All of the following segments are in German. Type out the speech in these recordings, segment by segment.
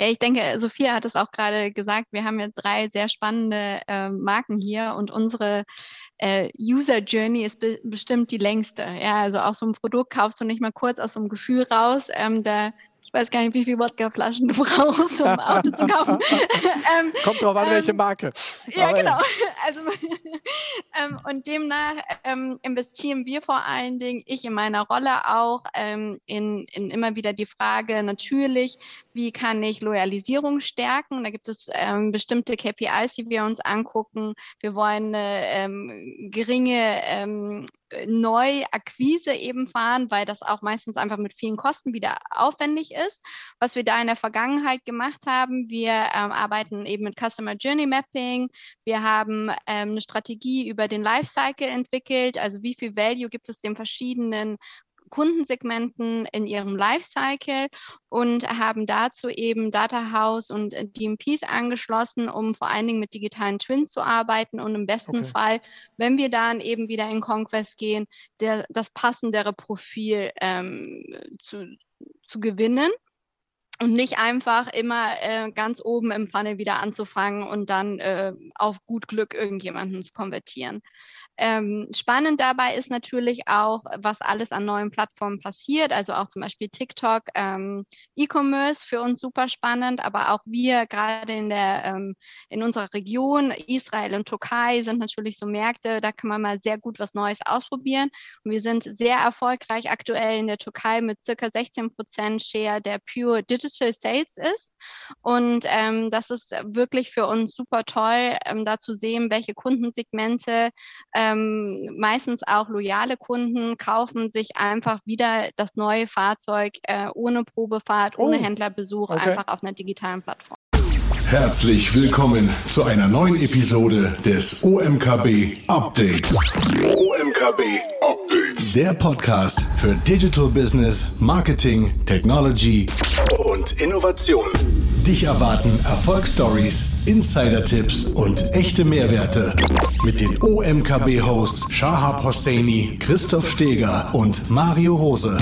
Ja, ich denke, Sophia hat es auch gerade gesagt, wir haben jetzt drei sehr spannende äh, Marken hier und unsere äh, User Journey ist be bestimmt die längste. Ja, also auch so ein Produkt kaufst du nicht mal kurz aus so einem Gefühl raus. Ähm, da ich weiß gar nicht, wie viele Wodkaflaschen du brauchst, um ein Auto zu kaufen. ähm, Kommt drauf an, ähm, welche Marke. Ja, Aber genau. Ja. Also, ähm, und demnach ähm, investieren wir vor allen Dingen, ich in meiner Rolle auch, ähm, in, in immer wieder die Frage natürlich, wie kann ich Loyalisierung stärken? Da gibt es ähm, bestimmte KPIs, die wir uns angucken. Wir wollen eine geringe Neuakquise eben fahren, weil das auch meistens einfach mit vielen Kosten wieder aufwendig ist. Was wir da in der Vergangenheit gemacht haben, wir ähm, arbeiten eben mit Customer Journey Mapping. Wir haben ähm, eine Strategie über den Lifecycle entwickelt, also wie viel Value gibt es den verschiedenen Kundensegmenten in ihrem Lifecycle und haben dazu eben Data House und äh, DMPs angeschlossen, um vor allen Dingen mit digitalen Twins zu arbeiten und im besten okay. Fall, wenn wir dann eben wieder in Conquest gehen, der, das passendere Profil ähm, zu, zu gewinnen und nicht einfach immer äh, ganz oben im Funnel wieder anzufangen und dann äh, auf gut Glück irgendjemanden zu konvertieren. Ähm, spannend dabei ist natürlich auch, was alles an neuen Plattformen passiert, also auch zum Beispiel TikTok, ähm, E-Commerce für uns super spannend, aber auch wir gerade in der ähm, in unserer Region, Israel und Türkei sind natürlich so Märkte, da kann man mal sehr gut was Neues ausprobieren. Und wir sind sehr erfolgreich aktuell in der Türkei mit circa 16 Prozent Share der Pure Digital Sales ist. Und ähm, das ist wirklich für uns super toll, ähm, da zu sehen, welche Kundensegmente äh, ähm, meistens auch loyale Kunden kaufen sich einfach wieder das neue Fahrzeug äh, ohne Probefahrt, oh. ohne Händlerbesuch, okay. einfach auf einer digitalen Plattform. Herzlich willkommen zu einer neuen Episode des OMKB Updates. OMKB Updates. Der Podcast für Digital Business, Marketing, Technology und Innovation. Dich erwarten Erfolgsstories, Insider-Tipps und echte Mehrwerte mit den OMKB-Hosts Shahab Hosseini, Christoph Steger und Mario Rose.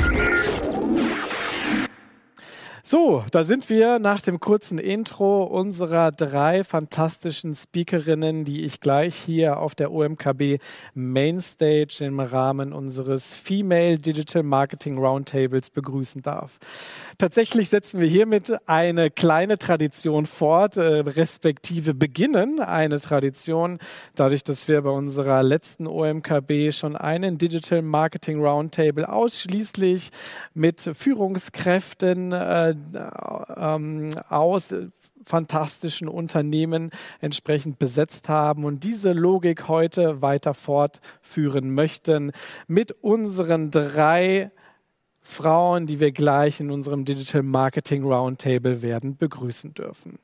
So, da sind wir nach dem kurzen Intro unserer drei fantastischen Speakerinnen, die ich gleich hier auf der OMKB Mainstage im Rahmen unseres Female Digital Marketing Roundtables begrüßen darf. Tatsächlich setzen wir hiermit eine kleine Tradition fort, äh, respektive beginnen eine Tradition, dadurch, dass wir bei unserer letzten OMKB schon einen Digital Marketing Roundtable ausschließlich mit Führungskräften äh, ähm, aus fantastischen Unternehmen entsprechend besetzt haben und diese Logik heute weiter fortführen möchten. Mit unseren drei Frauen, die wir gleich in unserem Digital Marketing Roundtable werden begrüßen dürfen.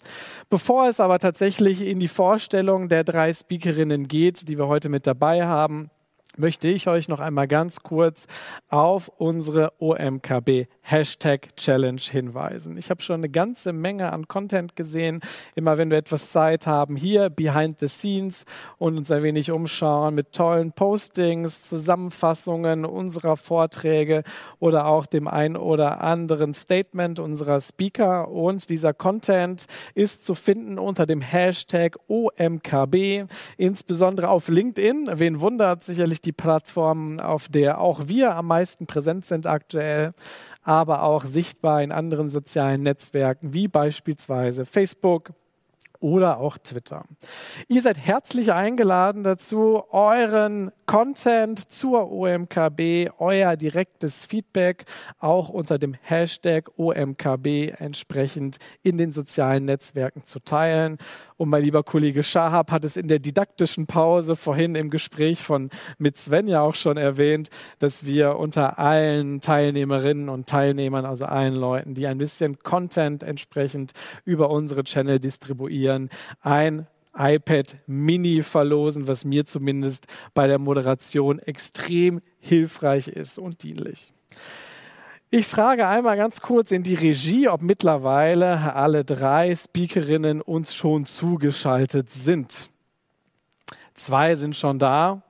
Bevor es aber tatsächlich in die Vorstellung der drei Speakerinnen geht, die wir heute mit dabei haben, möchte ich euch noch einmal ganz kurz auf unsere OMKB Hashtag Challenge hinweisen. Ich habe schon eine ganze Menge an Content gesehen. Immer wenn wir etwas Zeit haben, hier behind the scenes und uns ein wenig umschauen mit tollen Postings, Zusammenfassungen unserer Vorträge oder auch dem ein oder anderen Statement unserer Speaker. Und dieser Content ist zu finden unter dem Hashtag OMKB, insbesondere auf LinkedIn. Wen wundert sicherlich die Plattform, auf der auch wir am meisten präsent sind aktuell aber auch sichtbar in anderen sozialen Netzwerken wie beispielsweise Facebook, oder auch Twitter. Ihr seid herzlich eingeladen dazu, euren Content zur OMKB, euer direktes Feedback auch unter dem Hashtag OMKB entsprechend in den sozialen Netzwerken zu teilen. Und mein lieber Kollege Schahab hat es in der didaktischen Pause vorhin im Gespräch von mit Sven ja auch schon erwähnt, dass wir unter allen Teilnehmerinnen und Teilnehmern, also allen Leuten, die ein bisschen Content entsprechend über unsere Channel distribuieren, ein iPad Mini verlosen, was mir zumindest bei der Moderation extrem hilfreich ist und dienlich. Ich frage einmal ganz kurz in die Regie, ob mittlerweile alle drei Speakerinnen uns schon zugeschaltet sind. Zwei sind schon da.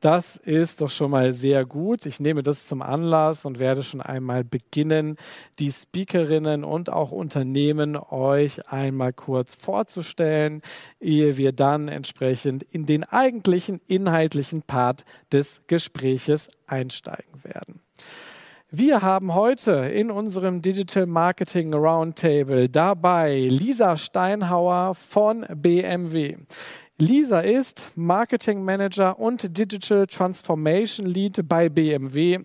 Das ist doch schon mal sehr gut. Ich nehme das zum Anlass und werde schon einmal beginnen, die Speakerinnen und auch Unternehmen euch einmal kurz vorzustellen, ehe wir dann entsprechend in den eigentlichen inhaltlichen Part des Gespräches einsteigen werden. Wir haben heute in unserem Digital Marketing Roundtable dabei Lisa Steinhauer von BMW. Lisa ist Marketing Manager und Digital Transformation Lead bei BMW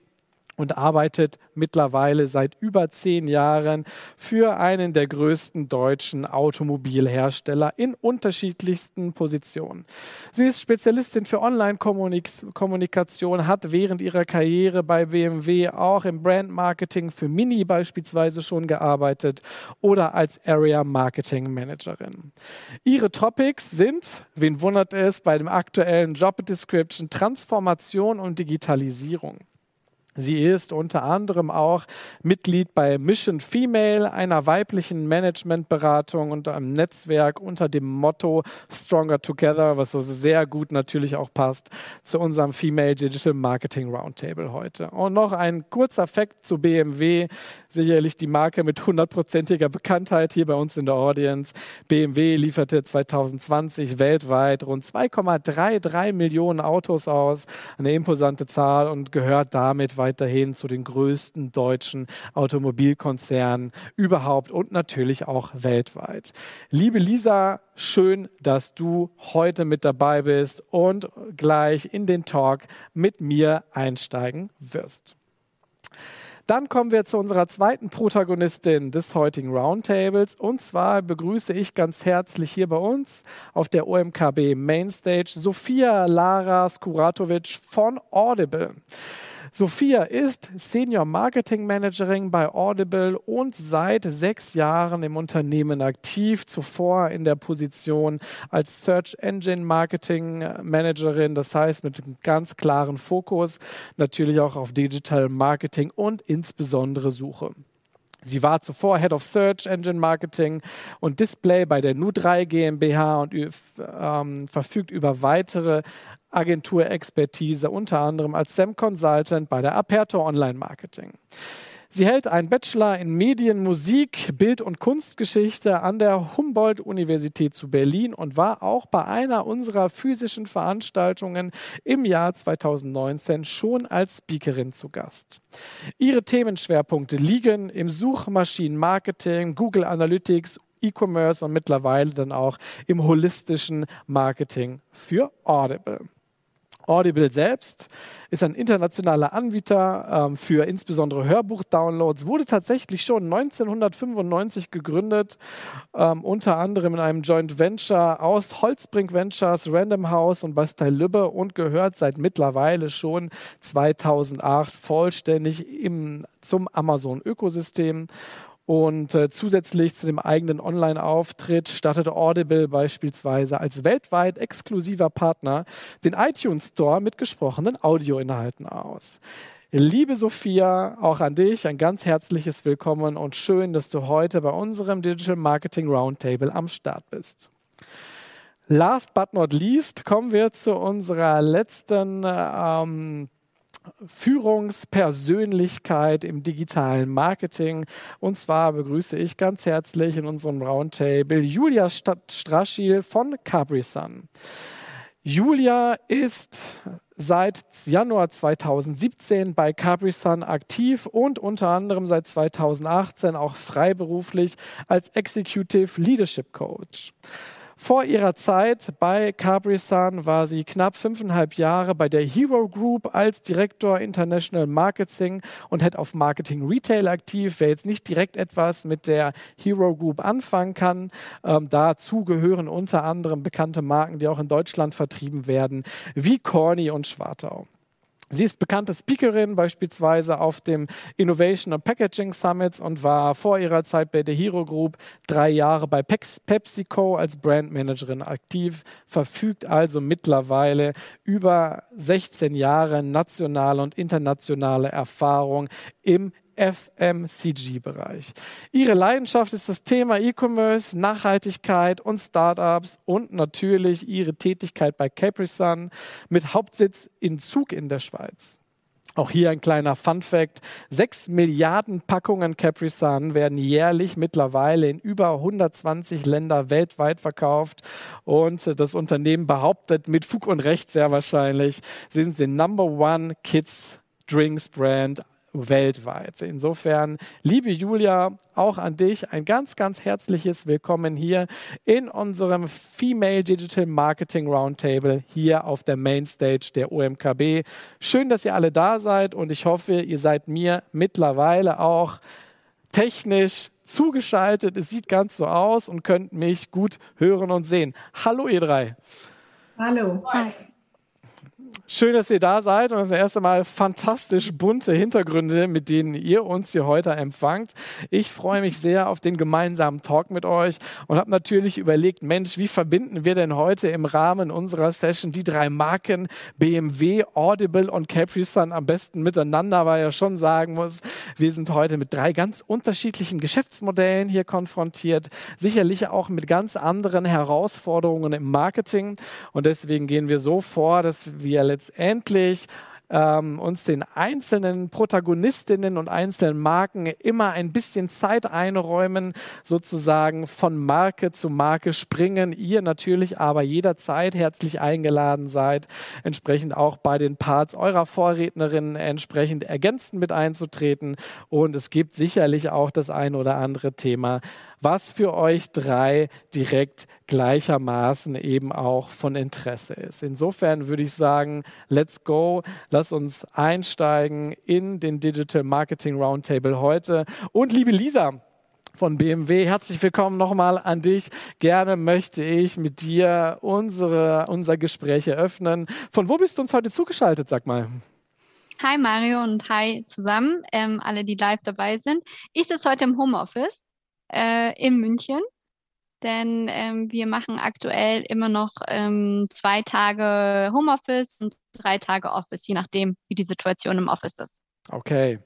und arbeitet mittlerweile seit über zehn Jahren für einen der größten deutschen Automobilhersteller in unterschiedlichsten Positionen. Sie ist Spezialistin für Online-Kommunikation, hat während ihrer Karriere bei BMW auch im Brand-Marketing für Mini beispielsweise schon gearbeitet oder als Area Marketing Managerin. Ihre Topics sind, wen wundert es, bei dem aktuellen Job Description Transformation und Digitalisierung. Sie ist unter anderem auch Mitglied bei Mission Female, einer weiblichen Managementberatung und einem Netzwerk unter dem Motto Stronger Together, was so sehr gut natürlich auch passt zu unserem Female Digital Marketing Roundtable heute. Und noch ein kurzer Fakt zu BMW, sicherlich die Marke mit hundertprozentiger Bekanntheit hier bei uns in der Audience. BMW lieferte 2020 weltweit rund 2,33 Millionen Autos aus, eine imposante Zahl und gehört damit weiterhin zu den größten deutschen Automobilkonzernen überhaupt und natürlich auch weltweit. Liebe Lisa, schön, dass du heute mit dabei bist und gleich in den Talk mit mir einsteigen wirst. Dann kommen wir zu unserer zweiten Protagonistin des heutigen Roundtables. Und zwar begrüße ich ganz herzlich hier bei uns auf der OMKB Mainstage Sophia Lara Skuratovic von Audible. Sophia ist Senior Marketing Managerin bei Audible und seit sechs Jahren im Unternehmen aktiv, zuvor in der Position als Search Engine Marketing Managerin, das heißt mit einem ganz klaren Fokus natürlich auch auf Digital Marketing und insbesondere Suche. Sie war zuvor Head of Search Engine Marketing und Display bei der Nu3 GmbH und ähm, verfügt über weitere Agenturexpertise, unter anderem als SEM Consultant bei der Aperto Online Marketing. Sie hält einen Bachelor in Medien, Musik, Bild- und Kunstgeschichte an der Humboldt-Universität zu Berlin und war auch bei einer unserer physischen Veranstaltungen im Jahr 2019 schon als Speakerin zu Gast. Ihre Themenschwerpunkte liegen im Suchmaschinenmarketing, Google Analytics, E-Commerce und mittlerweile dann auch im holistischen Marketing für Audible. Audible selbst ist ein internationaler Anbieter ähm, für insbesondere Hörbuch-Downloads, wurde tatsächlich schon 1995 gegründet, ähm, unter anderem in einem Joint Venture aus Holzbrink Ventures, Random House und Bastei Lübbe und gehört seit mittlerweile schon 2008 vollständig im, zum Amazon-Ökosystem. Und äh, zusätzlich zu dem eigenen Online-Auftritt startete Audible beispielsweise als weltweit exklusiver Partner den iTunes Store mit gesprochenen Audioinhalten aus. Liebe Sophia, auch an dich ein ganz herzliches Willkommen und schön, dass du heute bei unserem Digital Marketing Roundtable am Start bist. Last but not least kommen wir zu unserer letzten ähm, Führungspersönlichkeit im digitalen Marketing. Und zwar begrüße ich ganz herzlich in unserem Roundtable Julia Straschil von Capri Sun. Julia ist seit Januar 2017 bei Capri Sun aktiv und unter anderem seit 2018 auch freiberuflich als Executive Leadership Coach. Vor ihrer Zeit bei Capri-Sun war sie knapp fünfeinhalb Jahre bei der Hero Group als Direktor International Marketing und Head of Marketing Retail aktiv. Wer jetzt nicht direkt etwas mit der Hero Group anfangen kann, ähm, dazu gehören unter anderem bekannte Marken, die auch in Deutschland vertrieben werden, wie Corny und Schwartau. Sie ist bekannte Speakerin beispielsweise auf dem Innovation and Packaging Summits und war vor ihrer Zeit bei der Hero Group drei Jahre bei PepsiCo als Brandmanagerin aktiv, verfügt also mittlerweile über 16 Jahre nationale und internationale Erfahrung im FMCG-Bereich. Ihre Leidenschaft ist das Thema E-Commerce, Nachhaltigkeit und Startups und natürlich ihre Tätigkeit bei Capri Sun mit Hauptsitz in Zug in der Schweiz. Auch hier ein kleiner Fun Fact. Sechs Milliarden Packungen Capri Sun werden jährlich mittlerweile in über 120 Länder weltweit verkauft. Und das Unternehmen behauptet mit Fug und Recht sehr wahrscheinlich, sind sie Number One Kids Drinks Brand weltweit. Insofern, liebe Julia, auch an dich ein ganz, ganz herzliches Willkommen hier in unserem Female Digital Marketing Roundtable hier auf der Mainstage der OMKB. Schön, dass ihr alle da seid und ich hoffe, ihr seid mir mittlerweile auch technisch zugeschaltet. Es sieht ganz so aus und könnt mich gut hören und sehen. Hallo ihr drei. Hallo. Hi. Schön, dass ihr da seid und das erste Mal fantastisch bunte Hintergründe, mit denen ihr uns hier heute empfangt. Ich freue mich sehr auf den gemeinsamen Talk mit euch und habe natürlich überlegt, Mensch, wie verbinden wir denn heute im Rahmen unserer Session die drei Marken BMW, Audible und Capri Sun am besten miteinander, weil ich ja schon sagen muss, wir sind heute mit drei ganz unterschiedlichen Geschäftsmodellen hier konfrontiert, sicherlich auch mit ganz anderen Herausforderungen im Marketing und deswegen gehen wir so vor, dass wir letztendlich ähm, uns den einzelnen Protagonistinnen und einzelnen Marken immer ein bisschen Zeit einräumen, sozusagen von Marke zu Marke springen. Ihr natürlich aber jederzeit herzlich eingeladen seid, entsprechend auch bei den Parts eurer Vorrednerinnen entsprechend ergänzend mit einzutreten. Und es gibt sicherlich auch das ein oder andere Thema, was für euch drei direkt gleichermaßen eben auch von Interesse ist. Insofern würde ich sagen, let's go, lass uns einsteigen in den Digital Marketing Roundtable heute. Und liebe Lisa, von BMW. Herzlich willkommen nochmal an dich. Gerne möchte ich mit dir unsere, unser Gespräch eröffnen. Von wo bist du uns heute zugeschaltet, sag mal? Hi Mario und hi zusammen, ähm, alle, die live dabei sind. Ich sitze heute im Homeoffice äh, in München. Denn ähm, wir machen aktuell immer noch ähm, zwei Tage Homeoffice und drei Tage Office, je nachdem, wie die Situation im Office ist. Okay.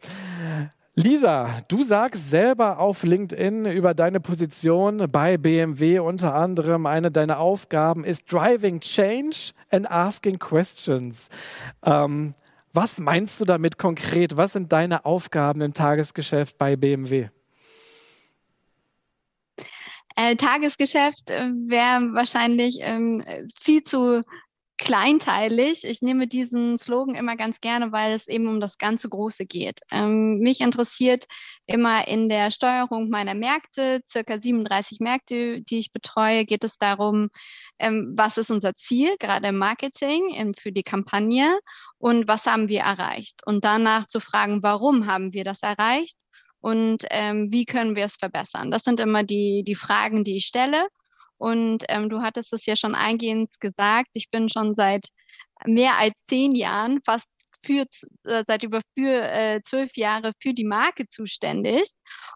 Lisa, du sagst selber auf LinkedIn über deine Position bei BMW unter anderem, eine deiner Aufgaben ist Driving Change and Asking Questions. Ähm, was meinst du damit konkret? Was sind deine Aufgaben im Tagesgeschäft bei BMW? Äh, Tagesgeschäft äh, wäre wahrscheinlich ähm, viel zu kleinteilig. Ich nehme diesen Slogan immer ganz gerne, weil es eben um das ganze Große geht. Ähm, mich interessiert immer in der Steuerung meiner Märkte, circa 37 Märkte, die ich betreue, geht es darum, ähm, was ist unser Ziel, gerade im Marketing ähm, für die Kampagne und was haben wir erreicht. Und danach zu fragen, warum haben wir das erreicht und ähm, wie können wir es verbessern? Das sind immer die, die Fragen, die ich stelle. Und ähm, du hattest es ja schon eingehend gesagt, ich bin schon seit mehr als zehn Jahren, fast für, äh, seit über für, äh, zwölf Jahre für die Marke zuständig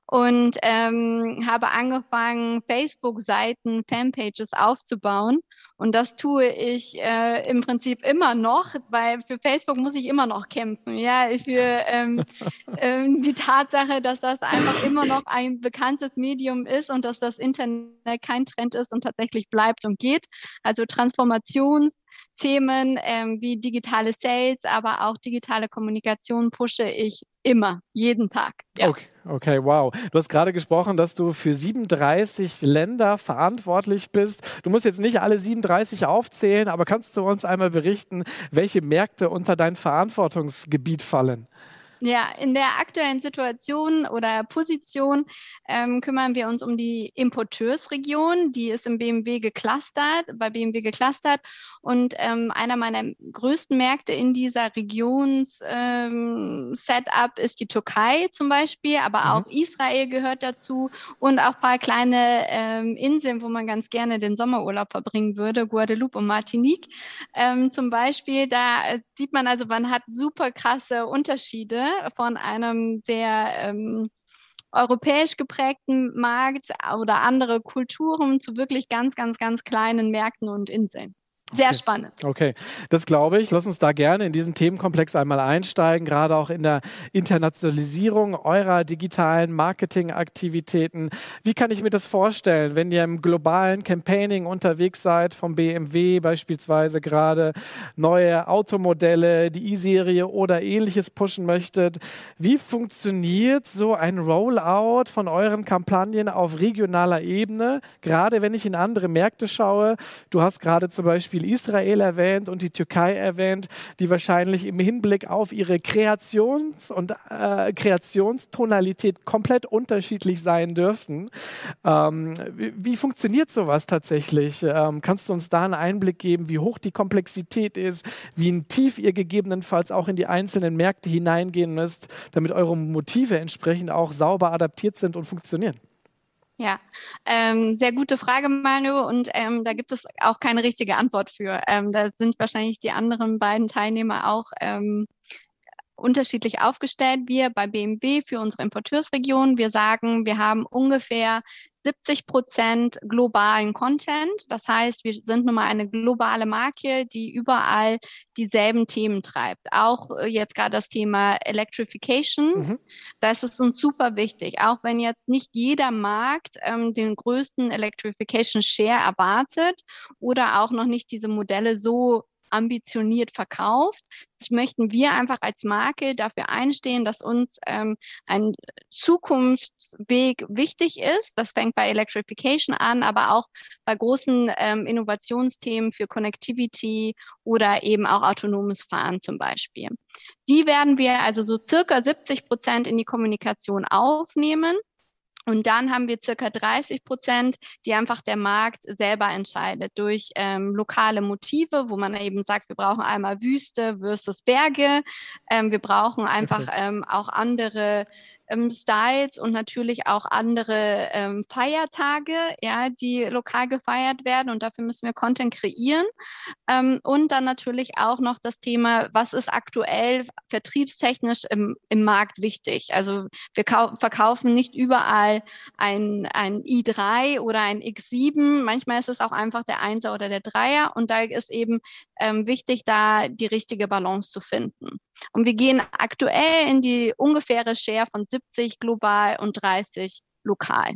und ähm, habe angefangen, Facebook-Seiten, Fanpages aufzubauen und das tue ich äh, im Prinzip immer noch, weil für Facebook muss ich immer noch kämpfen. Ja, für ähm, ähm, die Tatsache, dass das einfach immer noch ein bekanntes Medium ist und dass das Internet kein Trend ist und tatsächlich bleibt und geht. Also Transformations Themen ähm, wie digitale Sales, aber auch digitale Kommunikation pushe ich immer, jeden Tag. Ja. Okay, okay, wow. Du hast gerade gesprochen, dass du für 37 Länder verantwortlich bist. Du musst jetzt nicht alle 37 aufzählen, aber kannst du uns einmal berichten, welche Märkte unter dein Verantwortungsgebiet fallen? Ja, in der aktuellen Situation oder Position ähm, kümmern wir uns um die Importeursregion, die ist im BMW geclustert, bei BMW geclustert. Und ähm, einer meiner größten Märkte in dieser Regions-Setup ähm, ist die Türkei zum Beispiel, aber mhm. auch Israel gehört dazu und auch ein paar kleine ähm, Inseln, wo man ganz gerne den Sommerurlaub verbringen würde, Guadeloupe und Martinique ähm, zum Beispiel. Da äh, sieht man also, man hat super krasse Unterschiede von einem sehr ähm, europäisch geprägten Markt oder andere Kulturen zu wirklich ganz, ganz, ganz kleinen Märkten und Inseln. Sehr okay. spannend. Okay, das glaube ich. Lass uns da gerne in diesen Themenkomplex einmal einsteigen, gerade auch in der Internationalisierung eurer digitalen Marketingaktivitäten. Wie kann ich mir das vorstellen, wenn ihr im globalen Campaigning unterwegs seid, vom BMW beispielsweise gerade neue Automodelle, die E-Serie oder ähnliches pushen möchtet? Wie funktioniert so ein Rollout von euren Kampagnen auf regionaler Ebene, gerade wenn ich in andere Märkte schaue? Du hast gerade zum Beispiel Beispiel Israel erwähnt und die Türkei erwähnt, die wahrscheinlich im Hinblick auf ihre Kreations- und äh, Kreationstonalität komplett unterschiedlich sein dürften. Ähm, wie, wie, funktioniert sowas tatsächlich? Ähm, kannst du uns da einen Einblick geben, wie hoch die Komplexität ist, wie tief ihr gegebenenfalls auch in die einzelnen Märkte hineingehen müsst, damit eure Motive entsprechend auch sauber adaptiert sind und funktionieren? Ja, ähm, sehr gute Frage, Mario. Und ähm, da gibt es auch keine richtige Antwort für. Ähm, da sind wahrscheinlich die anderen beiden Teilnehmer auch ähm, unterschiedlich aufgestellt. Wir bei BMW für unsere Importeursregion, wir sagen, wir haben ungefähr 70 Prozent globalen Content. Das heißt, wir sind nun mal eine globale Marke, die überall dieselben Themen treibt. Auch äh, jetzt gerade das Thema Electrification. Mhm. Das ist uns super wichtig. Auch wenn jetzt nicht jeder Markt ähm, den größten Electrification Share erwartet oder auch noch nicht diese Modelle so ambitioniert verkauft. Das möchten wir einfach als Marke dafür einstehen, dass uns ähm, ein Zukunftsweg wichtig ist. Das fängt bei Electrification an, aber auch bei großen ähm, Innovationsthemen für Connectivity oder eben auch autonomes Fahren zum Beispiel. Die werden wir also so circa 70 Prozent in die Kommunikation aufnehmen. Und dann haben wir circa 30 Prozent, die einfach der Markt selber entscheidet durch ähm, lokale Motive, wo man eben sagt, wir brauchen einmal Wüste versus Berge. Ähm, wir brauchen einfach ähm, auch andere ähm, Styles und natürlich auch andere ähm, Feiertage, ja, die lokal gefeiert werden und dafür müssen wir Content kreieren. Ähm, und dann natürlich auch noch das Thema, was ist aktuell vertriebstechnisch im, im Markt wichtig? Also wir verkaufen nicht überall ein, ein i3 oder ein X7. Manchmal ist es auch einfach der Einser oder der Dreier und da ist eben ähm, wichtig, da die richtige Balance zu finden. Und wir gehen aktuell in die ungefähre Share von 70 global und 30 lokal.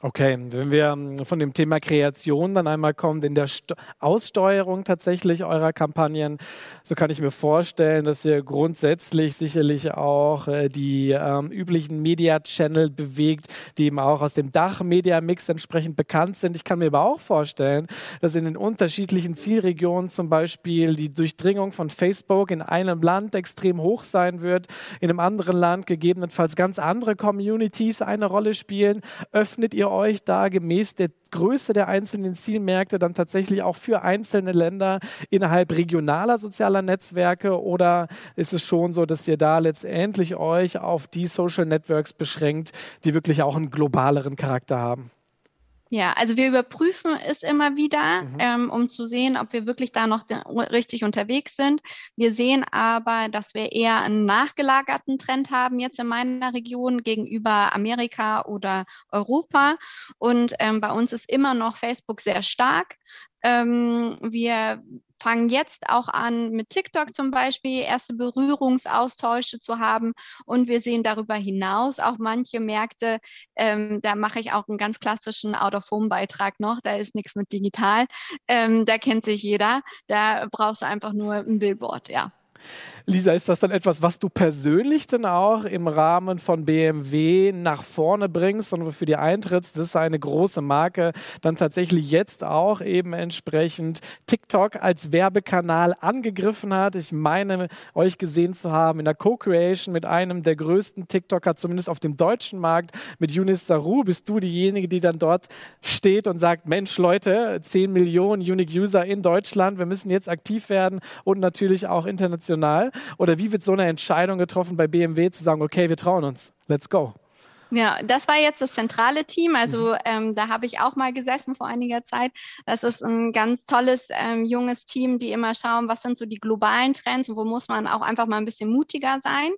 Okay, wenn wir ähm, von dem Thema Kreation dann einmal kommen, in der St Aussteuerung tatsächlich eurer Kampagnen, so kann ich mir vorstellen, dass ihr grundsätzlich sicherlich auch äh, die ähm, üblichen Media-Channel bewegt, die eben auch aus dem Dach-Media-Mix entsprechend bekannt sind. Ich kann mir aber auch vorstellen, dass in den unterschiedlichen Zielregionen zum Beispiel die Durchdringung von Facebook in einem Land extrem hoch sein wird, in einem anderen Land gegebenenfalls ganz andere Communities eine Rolle spielen. Öffnet ihr euch da gemäß der Größe der einzelnen Zielmärkte dann tatsächlich auch für einzelne Länder innerhalb regionaler sozialer Netzwerke oder ist es schon so, dass ihr da letztendlich euch auf die Social Networks beschränkt, die wirklich auch einen globaleren Charakter haben? Ja, also wir überprüfen es immer wieder, mhm. ähm, um zu sehen, ob wir wirklich da noch richtig unterwegs sind. Wir sehen aber, dass wir eher einen nachgelagerten Trend haben jetzt in meiner Region gegenüber Amerika oder Europa. Und ähm, bei uns ist immer noch Facebook sehr stark. Ähm, wir fangen jetzt auch an, mit TikTok zum Beispiel erste Berührungsaustausche zu haben. Und wir sehen darüber hinaus auch manche Märkte, ähm, da mache ich auch einen ganz klassischen Out-of-Home-Beitrag noch, da ist nichts mit digital. Ähm, da kennt sich jeder. Da brauchst du einfach nur ein Billboard, ja. Lisa, ist das dann etwas, was du persönlich dann auch im Rahmen von BMW nach vorne bringst und wofür dir eintrittst? Das ist eine große Marke, dann tatsächlich jetzt auch eben entsprechend TikTok als Werbekanal angegriffen hat. Ich meine, euch gesehen zu haben in der Co-Creation mit einem der größten TikToker, zumindest auf dem deutschen Markt, mit Yunis Saru. Bist du diejenige, die dann dort steht und sagt, Mensch, Leute, 10 Millionen Unique User in Deutschland, wir müssen jetzt aktiv werden und natürlich auch international. Oder wie wird so eine Entscheidung getroffen bei BMW zu sagen, okay, wir trauen uns, let's go? Ja, das war jetzt das zentrale Team. Also mhm. ähm, da habe ich auch mal gesessen vor einiger Zeit. Das ist ein ganz tolles ähm, junges Team, die immer schauen, was sind so die globalen Trends und wo muss man auch einfach mal ein bisschen mutiger sein.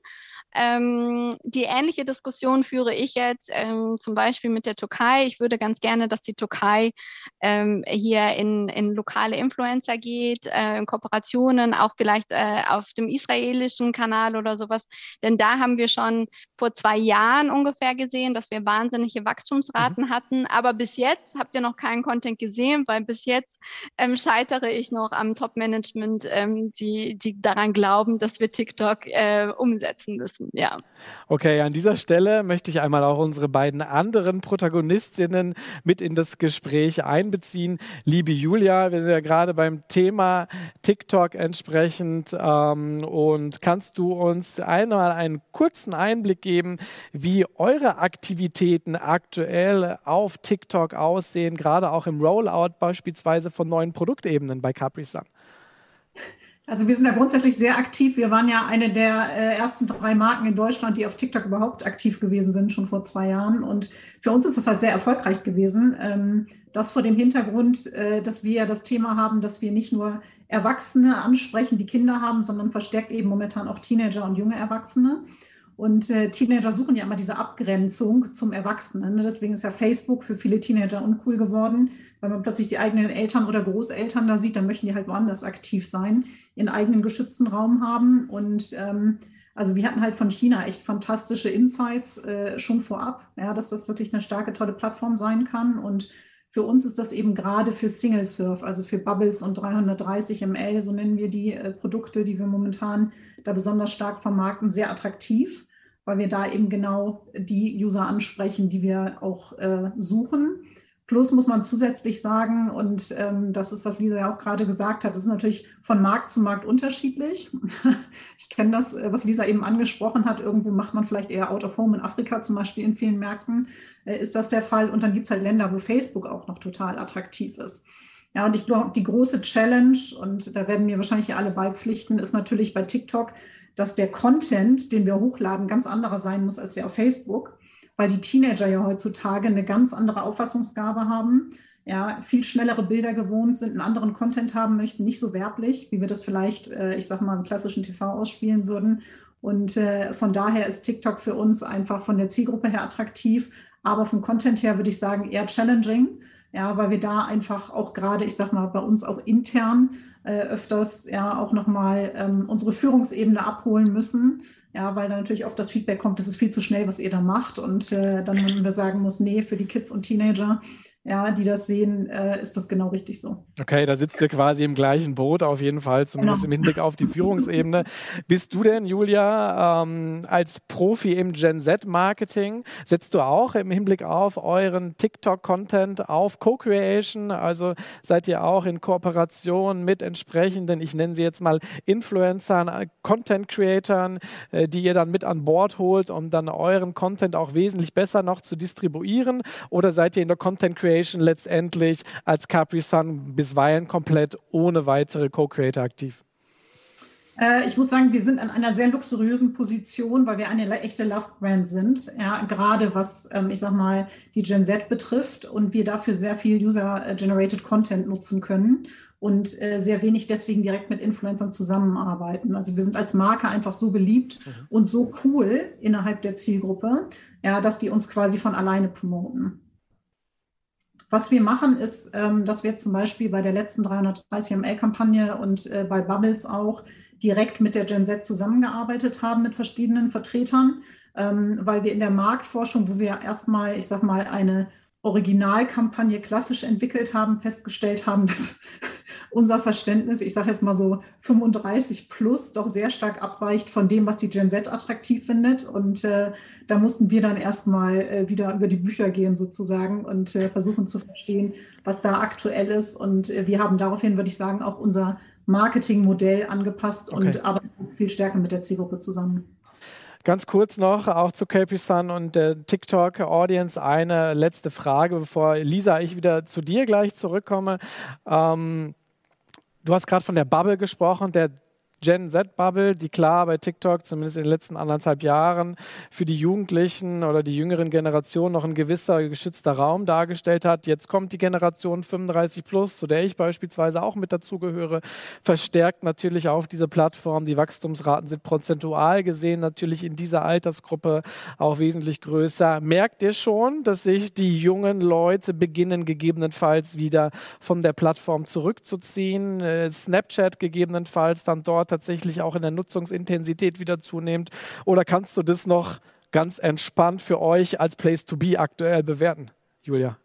Ähm, die ähnliche Diskussion führe ich jetzt ähm, zum Beispiel mit der Türkei. Ich würde ganz gerne, dass die Türkei ähm, hier in, in lokale Influencer geht, äh, in Kooperationen, auch vielleicht äh, auf dem israelischen Kanal oder sowas. Denn da haben wir schon vor zwei Jahren ungefähr gesehen, dass wir wahnsinnige Wachstumsraten mhm. hatten. Aber bis jetzt habt ihr noch keinen Content gesehen, weil bis jetzt ähm, scheitere ich noch am Top-Management, ähm, die, die daran glauben, dass wir TikTok äh, umsetzen müssen. Ja. Okay, an dieser Stelle möchte ich einmal auch unsere beiden anderen Protagonistinnen mit in das Gespräch einbeziehen. Liebe Julia, wir sind ja gerade beim Thema TikTok entsprechend ähm, und kannst du uns einmal einen kurzen Einblick geben, wie eure Aktivitäten aktuell auf TikTok aussehen, gerade auch im Rollout beispielsweise von neuen Produktebenen bei Capri Sun? Also wir sind da grundsätzlich sehr aktiv. Wir waren ja eine der äh, ersten drei Marken in Deutschland, die auf TikTok überhaupt aktiv gewesen sind, schon vor zwei Jahren. Und für uns ist das halt sehr erfolgreich gewesen. Ähm, das vor dem Hintergrund, äh, dass wir ja das Thema haben, dass wir nicht nur Erwachsene ansprechen, die Kinder haben, sondern verstärkt eben momentan auch Teenager und junge Erwachsene. Und äh, Teenager suchen ja immer diese Abgrenzung zum Erwachsenen. Ne? Deswegen ist ja Facebook für viele Teenager uncool geworden wenn man plötzlich die eigenen Eltern oder Großeltern da sieht, dann möchten die halt woanders aktiv sein, ihren eigenen geschützten Raum haben. Und ähm, also wir hatten halt von China echt fantastische Insights äh, schon vorab, ja, dass das wirklich eine starke, tolle Plattform sein kann. Und für uns ist das eben gerade für Single Surf, also für Bubbles und 330 ml, so nennen wir die äh, Produkte, die wir momentan da besonders stark vermarkten, sehr attraktiv, weil wir da eben genau die User ansprechen, die wir auch äh, suchen. Plus muss man zusätzlich sagen, und ähm, das ist, was Lisa ja auch gerade gesagt hat, das ist natürlich von Markt zu Markt unterschiedlich. ich kenne das, äh, was Lisa eben angesprochen hat. Irgendwo macht man vielleicht eher Out of Home in Afrika zum Beispiel in vielen Märkten. Äh, ist das der Fall? Und dann gibt es halt Länder, wo Facebook auch noch total attraktiv ist. Ja, und ich glaube, die große Challenge, und da werden mir wahrscheinlich alle beipflichten, ist natürlich bei TikTok, dass der Content, den wir hochladen, ganz anderer sein muss als der auf Facebook weil die Teenager ja heutzutage eine ganz andere Auffassungsgabe haben, ja, viel schnellere Bilder gewohnt sind, einen anderen Content haben möchten, nicht so werblich, wie wir das vielleicht, äh, ich sag mal, im klassischen TV ausspielen würden. Und äh, von daher ist TikTok für uns einfach von der Zielgruppe her attraktiv, aber vom Content her würde ich sagen eher challenging, ja, weil wir da einfach auch gerade, ich sag mal, bei uns auch intern äh, öfters ja auch nochmal ähm, unsere Führungsebene abholen müssen ja, weil da natürlich oft das Feedback kommt, das ist viel zu schnell, was ihr da macht. Und äh, dann, wenn wir sagen muss, nee, für die Kids und Teenager ja, die das sehen, äh, ist das genau richtig so. Okay, da sitzt ihr quasi im gleichen Boot auf jeden Fall, zumindest genau. im Hinblick auf die Führungsebene. Bist du denn, Julia, ähm, als Profi im Gen Z-Marketing, setzt du auch im Hinblick auf euren TikTok-Content auf Co-Creation? Also seid ihr auch in Kooperation mit entsprechenden, ich nenne sie jetzt mal Influencern, äh, Content-Creatern, äh, die ihr dann mit an Bord holt, um dann euren Content auch wesentlich besser noch zu distribuieren? Oder seid ihr in der Content-Creation Creation letztendlich als Capri Sun bisweilen komplett ohne weitere Co-Creator aktiv? Äh, ich muss sagen, wir sind an einer sehr luxuriösen Position, weil wir eine echte Love-Brand sind. Ja, gerade was, ähm, ich sag mal, die Gen Z betrifft und wir dafür sehr viel User-Generated Content nutzen können und äh, sehr wenig deswegen direkt mit Influencern zusammenarbeiten. Also wir sind als Marke einfach so beliebt mhm. und so cool innerhalb der Zielgruppe, ja, dass die uns quasi von alleine promoten. Was wir machen, ist, ähm, dass wir zum Beispiel bei der letzten 330 ML-Kampagne und äh, bei Bubbles auch direkt mit der Gen Z zusammengearbeitet haben, mit verschiedenen Vertretern, ähm, weil wir in der Marktforschung, wo wir erstmal, ich sag mal, eine Originalkampagne klassisch entwickelt haben, festgestellt haben, dass unser Verständnis, ich sage jetzt mal so 35 plus, doch sehr stark abweicht von dem, was die Gen Z attraktiv findet. Und äh, da mussten wir dann erstmal äh, wieder über die Bücher gehen sozusagen und äh, versuchen zu verstehen, was da aktuell ist. Und äh, wir haben daraufhin, würde ich sagen, auch unser Marketingmodell angepasst okay. und arbeiten viel stärker mit der Zielgruppe zusammen. Ganz kurz noch auch zu Capri Sun und der TikTok-Audience eine letzte Frage, bevor Lisa, ich wieder zu dir gleich zurückkomme. Ähm, du hast gerade von der Bubble gesprochen, der Gen Z-Bubble, die klar bei TikTok zumindest in den letzten anderthalb Jahren für die Jugendlichen oder die jüngeren Generationen noch ein gewisser geschützter Raum dargestellt hat. Jetzt kommt die Generation 35 plus, zu der ich beispielsweise auch mit dazugehöre, verstärkt natürlich auf diese Plattform. Die Wachstumsraten sind prozentual gesehen natürlich in dieser Altersgruppe auch wesentlich größer. Merkt ihr schon, dass sich die jungen Leute beginnen gegebenenfalls wieder von der Plattform zurückzuziehen? Äh, Snapchat gegebenenfalls dann dort tatsächlich auch in der Nutzungsintensität wieder zunehmend? Oder kannst du das noch ganz entspannt für euch als Place to be aktuell bewerten, Julia?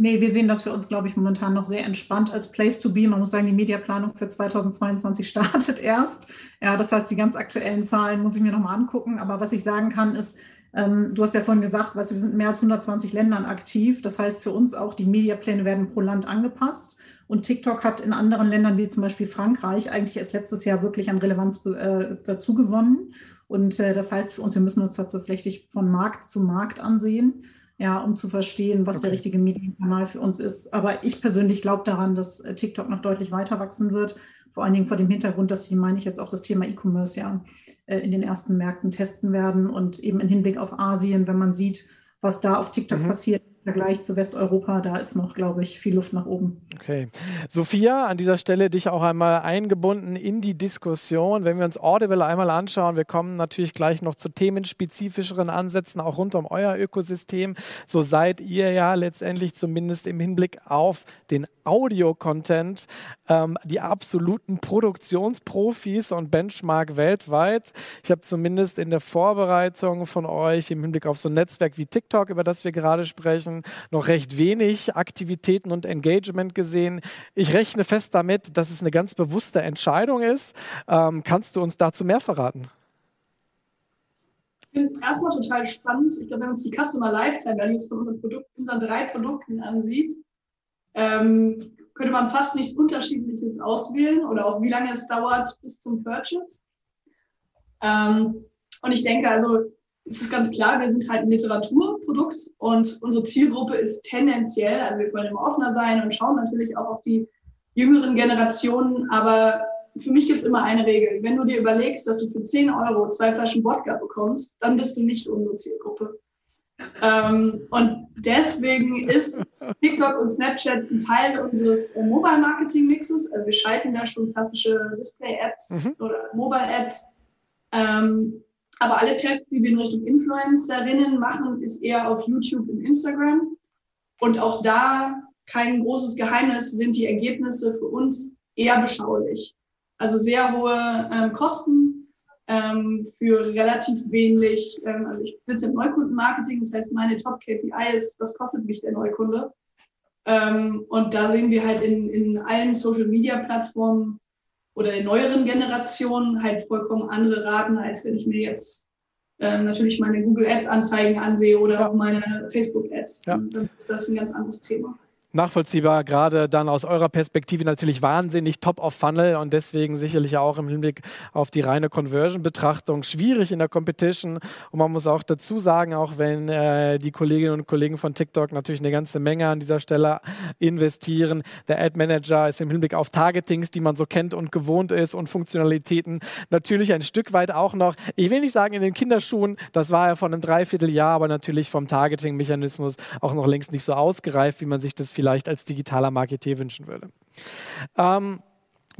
Nee, wir sehen das für uns, glaube ich, momentan noch sehr entspannt als Place to be. Man muss sagen, die Mediaplanung für 2022 startet erst. Ja, das heißt, die ganz aktuellen Zahlen muss ich mir nochmal angucken. Aber was ich sagen kann, ist, ähm, du hast ja vorhin gesagt, weißt wir sind in mehr als 120 Ländern aktiv. Das heißt, für uns auch die Mediapläne werden pro Land angepasst. Und TikTok hat in anderen Ländern wie zum Beispiel Frankreich eigentlich erst letztes Jahr wirklich an Relevanz äh, dazu gewonnen. Und äh, das heißt für uns, wir müssen uns tatsächlich von Markt zu Markt ansehen, ja, um zu verstehen, was okay. der richtige Medienkanal für uns ist. Aber ich persönlich glaube daran, dass äh, TikTok noch deutlich weiter wachsen wird. Vor allen Dingen vor dem Hintergrund, dass sie, meine ich, jetzt auch das Thema E-Commerce ja äh, in den ersten Märkten testen werden und eben im Hinblick auf Asien, wenn man sieht, was da auf TikTok mhm. passiert, Vergleich zu Westeuropa, da ist noch, glaube ich, viel Luft nach oben. Okay. Sophia, an dieser Stelle dich auch einmal eingebunden in die Diskussion. Wenn wir uns Audible einmal anschauen, wir kommen natürlich gleich noch zu themenspezifischeren Ansätzen, auch rund um euer Ökosystem. So seid ihr ja letztendlich zumindest im Hinblick auf den Audio-Content ähm, die absoluten Produktionsprofis und Benchmark weltweit. Ich habe zumindest in der Vorbereitung von euch im Hinblick auf so ein Netzwerk wie TikTok, über das wir gerade sprechen, noch recht wenig Aktivitäten und Engagement gesehen. Ich rechne fest damit, dass es eine ganz bewusste Entscheidung ist. Ähm, kannst du uns dazu mehr verraten? Ich finde es erstmal total spannend. Ich glaube, wenn man sich die Customer Lifetime Values von unseren, Produkt, unseren drei Produkten ansieht, ähm, könnte man fast nichts Unterschiedliches auswählen oder auch wie lange es dauert bis zum Purchase. Ähm, und ich denke, also es ist ganz klar, wir sind halt ein Literaturprodukt und unsere Zielgruppe ist tendenziell, also wir wollen immer offener sein und schauen natürlich auch auf die jüngeren Generationen, aber für mich gibt es immer eine Regel. Wenn du dir überlegst, dass du für 10 Euro zwei Flaschen Wodka bekommst, dann bist du nicht unsere Zielgruppe. Ähm, und deswegen ist TikTok und Snapchat ein Teil unseres äh, Mobile Marketing Mixes. Also wir schalten da schon klassische Display Ads mhm. oder Mobile Ads. Ähm, aber alle Tests, die wir in Richtung Influencerinnen machen, ist eher auf YouTube und Instagram. Und auch da kein großes Geheimnis sind die Ergebnisse für uns eher beschaulich. Also sehr hohe ähm, Kosten ähm, für relativ wenig, ähm, also ich sitze im Neukundenmarketing, das heißt, meine Top-KPI ist, was kostet mich der Neukunde? Ähm, und da sehen wir halt in, in allen Social-Media-Plattformen oder in neueren Generationen halt vollkommen andere Raten, als wenn ich mir jetzt ähm, natürlich meine Google Ads-Anzeigen ansehe oder auch meine Facebook Ads. Ja. Dann ist das ein ganz anderes Thema nachvollziehbar, gerade dann aus eurer Perspektive natürlich wahnsinnig top of funnel und deswegen sicherlich auch im Hinblick auf die reine Conversion-Betrachtung schwierig in der Competition. Und man muss auch dazu sagen, auch wenn äh, die Kolleginnen und Kollegen von TikTok natürlich eine ganze Menge an dieser Stelle investieren, der Ad Manager ist im Hinblick auf Targetings, die man so kennt und gewohnt ist und Funktionalitäten natürlich ein Stück weit auch noch, ich will nicht sagen in den Kinderschuhen, das war ja von einem Dreivierteljahr, aber natürlich vom Targeting-Mechanismus auch noch längst nicht so ausgereift, wie man sich das vielleicht als digitaler Marketeer wünschen würde. Ähm,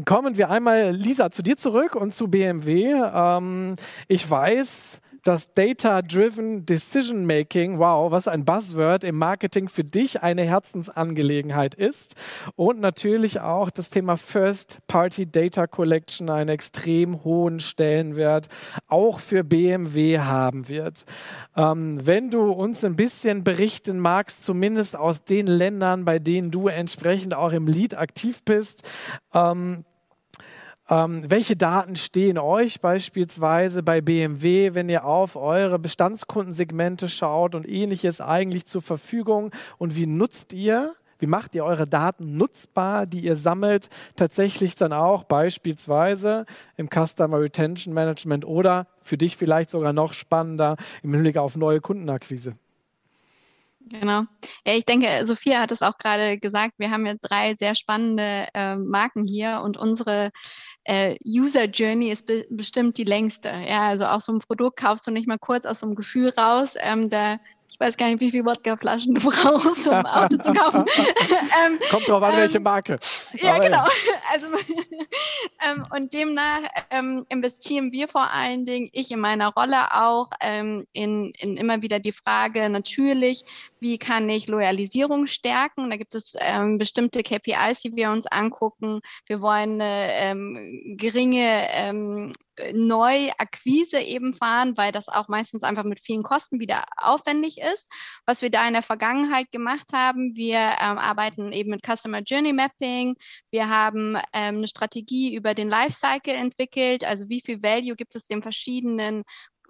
kommen wir einmal, Lisa, zu dir zurück und zu BMW. Ähm, ich weiß, dass Data-Driven Decision Making, wow, was ein Buzzword im Marketing für dich eine Herzensangelegenheit ist. Und natürlich auch das Thema First-Party Data Collection einen extrem hohen Stellenwert auch für BMW haben wird. Ähm, wenn du uns ein bisschen berichten magst, zumindest aus den Ländern, bei denen du entsprechend auch im Lead aktiv bist, ähm, ähm, welche Daten stehen euch beispielsweise bei BMW, wenn ihr auf eure Bestandskundensegmente schaut und ähnliches eigentlich zur Verfügung? Und wie nutzt ihr, wie macht ihr eure Daten nutzbar, die ihr sammelt, tatsächlich dann auch beispielsweise im Customer Retention Management oder für dich vielleicht sogar noch spannender im Hinblick auf neue Kundenakquise? Genau. Ja, ich denke, Sophia hat es auch gerade gesagt, wir haben ja drei sehr spannende äh, Marken hier und unsere äh, User Journey ist be bestimmt die längste. Ja, also auch so ein Produkt kaufst du nicht mal kurz aus so einem Gefühl raus. Ähm, da ich weiß gar nicht, wie viele Wodkaflaschen du brauchst, um ein Auto zu kaufen. ähm, Kommt drauf an, ähm, welche Marke. Ja, Aber genau. Also, ähm, und demnach ähm, investieren wir vor allen Dingen, ich in meiner Rolle auch, ähm, in, in immer wieder die Frage natürlich, wie kann ich Loyalisierung stärken? Da gibt es ähm, bestimmte KPIs, die wir uns angucken. Wir wollen eine geringe Neuakquise eben fahren, weil das auch meistens einfach mit vielen Kosten wieder aufwendig ist. Was wir da in der Vergangenheit gemacht haben, wir ähm, arbeiten eben mit Customer Journey Mapping. Wir haben ähm, eine Strategie über den Lifecycle entwickelt, also wie viel Value gibt es den verschiedenen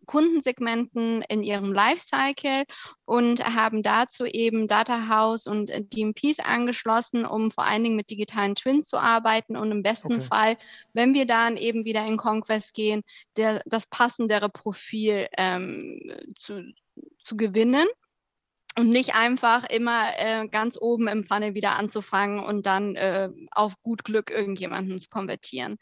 Kundensegmenten in ihrem Lifecycle und haben dazu eben Data House und DMPs angeschlossen, um vor allen Dingen mit digitalen Twins zu arbeiten und im besten okay. Fall, wenn wir dann eben wieder in Conquest gehen, der, das passendere Profil ähm, zu, zu gewinnen und nicht einfach immer äh, ganz oben im Funnel wieder anzufangen und dann äh, auf gut Glück irgendjemanden zu konvertieren.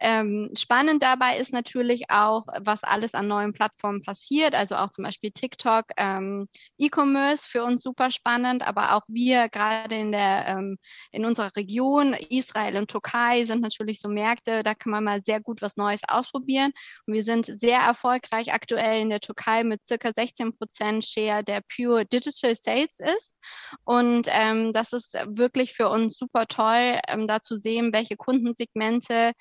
Ähm, spannend dabei ist natürlich auch, was alles an neuen Plattformen passiert, also auch zum Beispiel TikTok, ähm, E-Commerce für uns super spannend, aber auch wir gerade in der ähm, in unserer Region, Israel und Türkei sind natürlich so Märkte, da kann man mal sehr gut was Neues ausprobieren. Und wir sind sehr erfolgreich aktuell in der Türkei mit circa 16 Prozent Share der Pure Digital Sales ist. Und ähm, das ist wirklich für uns super toll, ähm, da zu sehen, welche Kundensegmente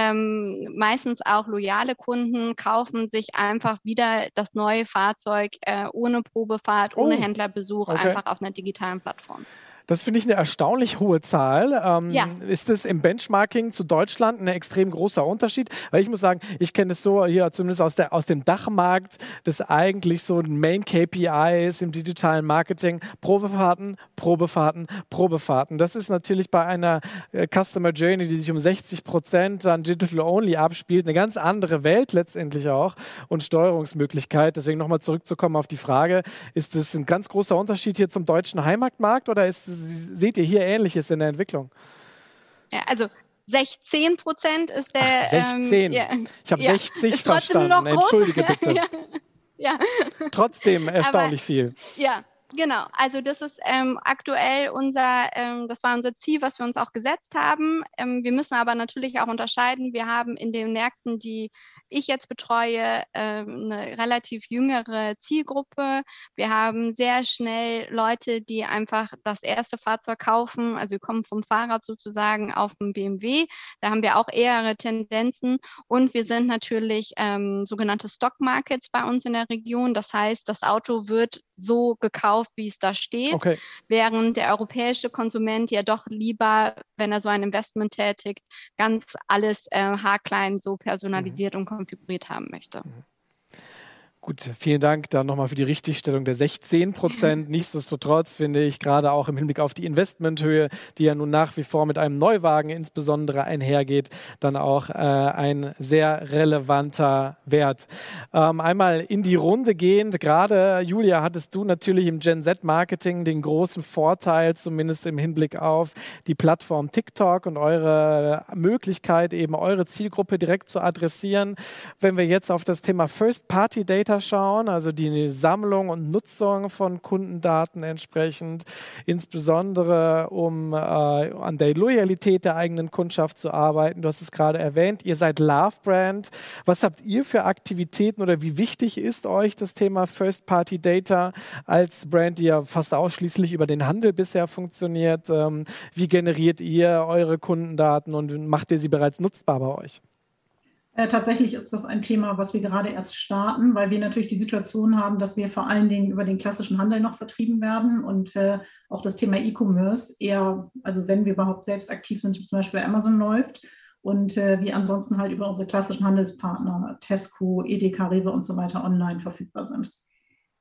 ähm, meistens auch loyale Kunden kaufen sich einfach wieder das neue Fahrzeug äh, ohne Probefahrt, ohne oh, Händlerbesuch, okay. einfach auf einer digitalen Plattform. Das finde ich eine erstaunlich hohe Zahl. Ähm, ja. Ist es im Benchmarking zu Deutschland ein extrem großer Unterschied? Weil ich muss sagen, ich kenne es so hier zumindest aus, der, aus dem Dachmarkt, dass eigentlich so ein Main KPI ist im digitalen Marketing Probefahrten, Probefahrten, Probefahrten. Das ist natürlich bei einer äh, Customer Journey, die sich um 60 Prozent dann Digital Only abspielt, eine ganz andere Welt letztendlich auch und Steuerungsmöglichkeit. Deswegen nochmal zurückzukommen auf die Frage, ist das ein ganz großer Unterschied hier zum deutschen Heimatmarkt oder ist es seht ihr hier Ähnliches in der Entwicklung? Ja, also 16 Prozent ist der. Ach, 16. Ähm, ja, ich habe ja, 60 verstanden. Entschuldige bitte. ja. Trotzdem erstaunlich Aber, viel. Ja, Genau, also das ist ähm, aktuell unser, ähm, das war unser Ziel, was wir uns auch gesetzt haben. Ähm, wir müssen aber natürlich auch unterscheiden. Wir haben in den Märkten, die ich jetzt betreue, ähm, eine relativ jüngere Zielgruppe. Wir haben sehr schnell Leute, die einfach das erste Fahrzeug kaufen. Also wir kommen vom Fahrrad sozusagen auf den BMW. Da haben wir auch eher Tendenzen. Und wir sind natürlich ähm, sogenannte Stock Markets bei uns in der Region. Das heißt, das Auto wird so gekauft, wie es da steht, okay. während der europäische Konsument ja doch lieber, wenn er so ein Investment tätigt, ganz alles äh, haarklein so personalisiert mhm. und konfiguriert haben möchte. Mhm. Gut, vielen Dank dann nochmal für die Richtigstellung der 16 Prozent. Nichtsdestotrotz finde ich gerade auch im Hinblick auf die Investmenthöhe, die ja nun nach wie vor mit einem Neuwagen insbesondere einhergeht, dann auch äh, ein sehr relevanter Wert. Ähm, einmal in die Runde gehend, gerade Julia, hattest du natürlich im Gen Z Marketing den großen Vorteil, zumindest im Hinblick auf die Plattform TikTok und eure Möglichkeit, eben eure Zielgruppe direkt zu adressieren. Wenn wir jetzt auf das Thema First Party Data Data schauen, also die Sammlung und Nutzung von Kundendaten entsprechend, insbesondere um äh, an der Loyalität der eigenen Kundschaft zu arbeiten. Du hast es gerade erwähnt, ihr seid Love Brand. Was habt ihr für Aktivitäten oder wie wichtig ist euch das Thema First Party Data als Brand, die ja fast ausschließlich über den Handel bisher funktioniert? Ähm, wie generiert ihr eure Kundendaten und macht ihr sie bereits nutzbar bei euch? Äh, tatsächlich ist das ein Thema, was wir gerade erst starten, weil wir natürlich die Situation haben, dass wir vor allen Dingen über den klassischen Handel noch vertrieben werden und äh, auch das Thema E-Commerce eher, also wenn wir überhaupt selbst aktiv sind, zum Beispiel Amazon läuft und äh, wir ansonsten halt über unsere klassischen Handelspartner, Tesco, EDK, Rewe und so weiter online verfügbar sind.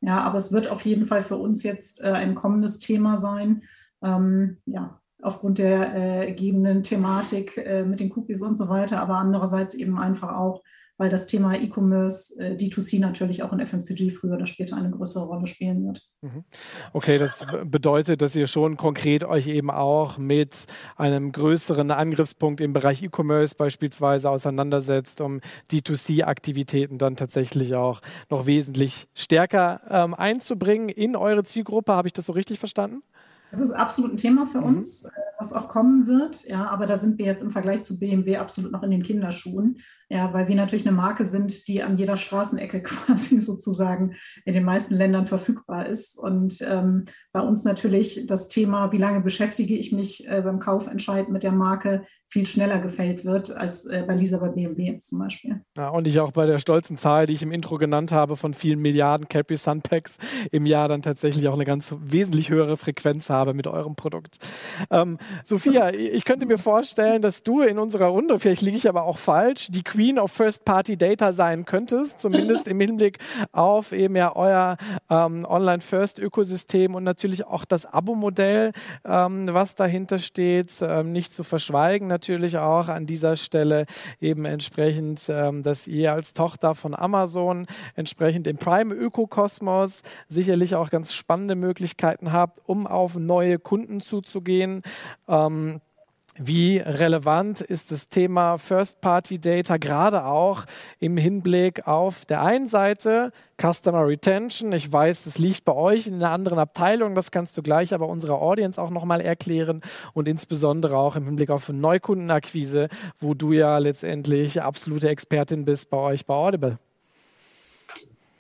Ja, aber es wird auf jeden Fall für uns jetzt ein kommendes Thema sein. Ähm, ja, aufgrund der äh, gegebenen Thematik äh, mit den Cookies und so weiter, aber andererseits eben einfach auch, weil das Thema E-Commerce, äh, D2C natürlich auch in FMCG früher oder später eine größere Rolle spielen wird. Mhm. Okay, das bedeutet, dass ihr schon konkret euch eben auch mit einem größeren Angriffspunkt im Bereich E-Commerce beispielsweise auseinandersetzt, um D2C-Aktivitäten dann tatsächlich auch noch wesentlich stärker ähm, einzubringen in eure Zielgruppe. Habe ich das so richtig verstanden? Das ist absolut ein Thema für mhm. uns, äh, was auch kommen wird. Ja, aber da sind wir jetzt im Vergleich zu BMW absolut noch in den Kinderschuhen. Ja, weil wir natürlich eine Marke sind, die an jeder Straßenecke quasi sozusagen in den meisten Ländern verfügbar ist. Und ähm, bei uns natürlich das Thema, wie lange beschäftige ich mich äh, beim Kaufentscheid mit der Marke, viel schneller gefällt wird als äh, bei Lisa bei BMW zum Beispiel. Ja, und ich auch bei der stolzen Zahl, die ich im Intro genannt habe, von vielen Milliarden Capri Sun Packs im Jahr dann tatsächlich auch eine ganz wesentlich höhere Frequenz habe mit eurem Produkt. Ähm, Sophia, ich könnte mir vorstellen, dass du in unserer Runde, vielleicht liege ich aber auch falsch, die Queen of First-Party-Data sein könntest, zumindest im Hinblick auf eben ja euer ähm, Online-First-Ökosystem und natürlich auch das Abo-Modell, ähm, was dahinter steht, ähm, nicht zu verschweigen natürlich auch an dieser Stelle eben entsprechend, ähm, dass ihr als Tochter von Amazon entsprechend im Prime-Ökokosmos sicherlich auch ganz spannende Möglichkeiten habt, um auf neue Kunden zuzugehen. Ähm, wie relevant ist das Thema First-Party-Data gerade auch im Hinblick auf der einen Seite Customer Retention? Ich weiß, das liegt bei euch in einer anderen Abteilung, das kannst du gleich aber unserer Audience auch nochmal erklären und insbesondere auch im Hinblick auf Neukundenakquise, wo du ja letztendlich absolute Expertin bist bei euch bei Audible.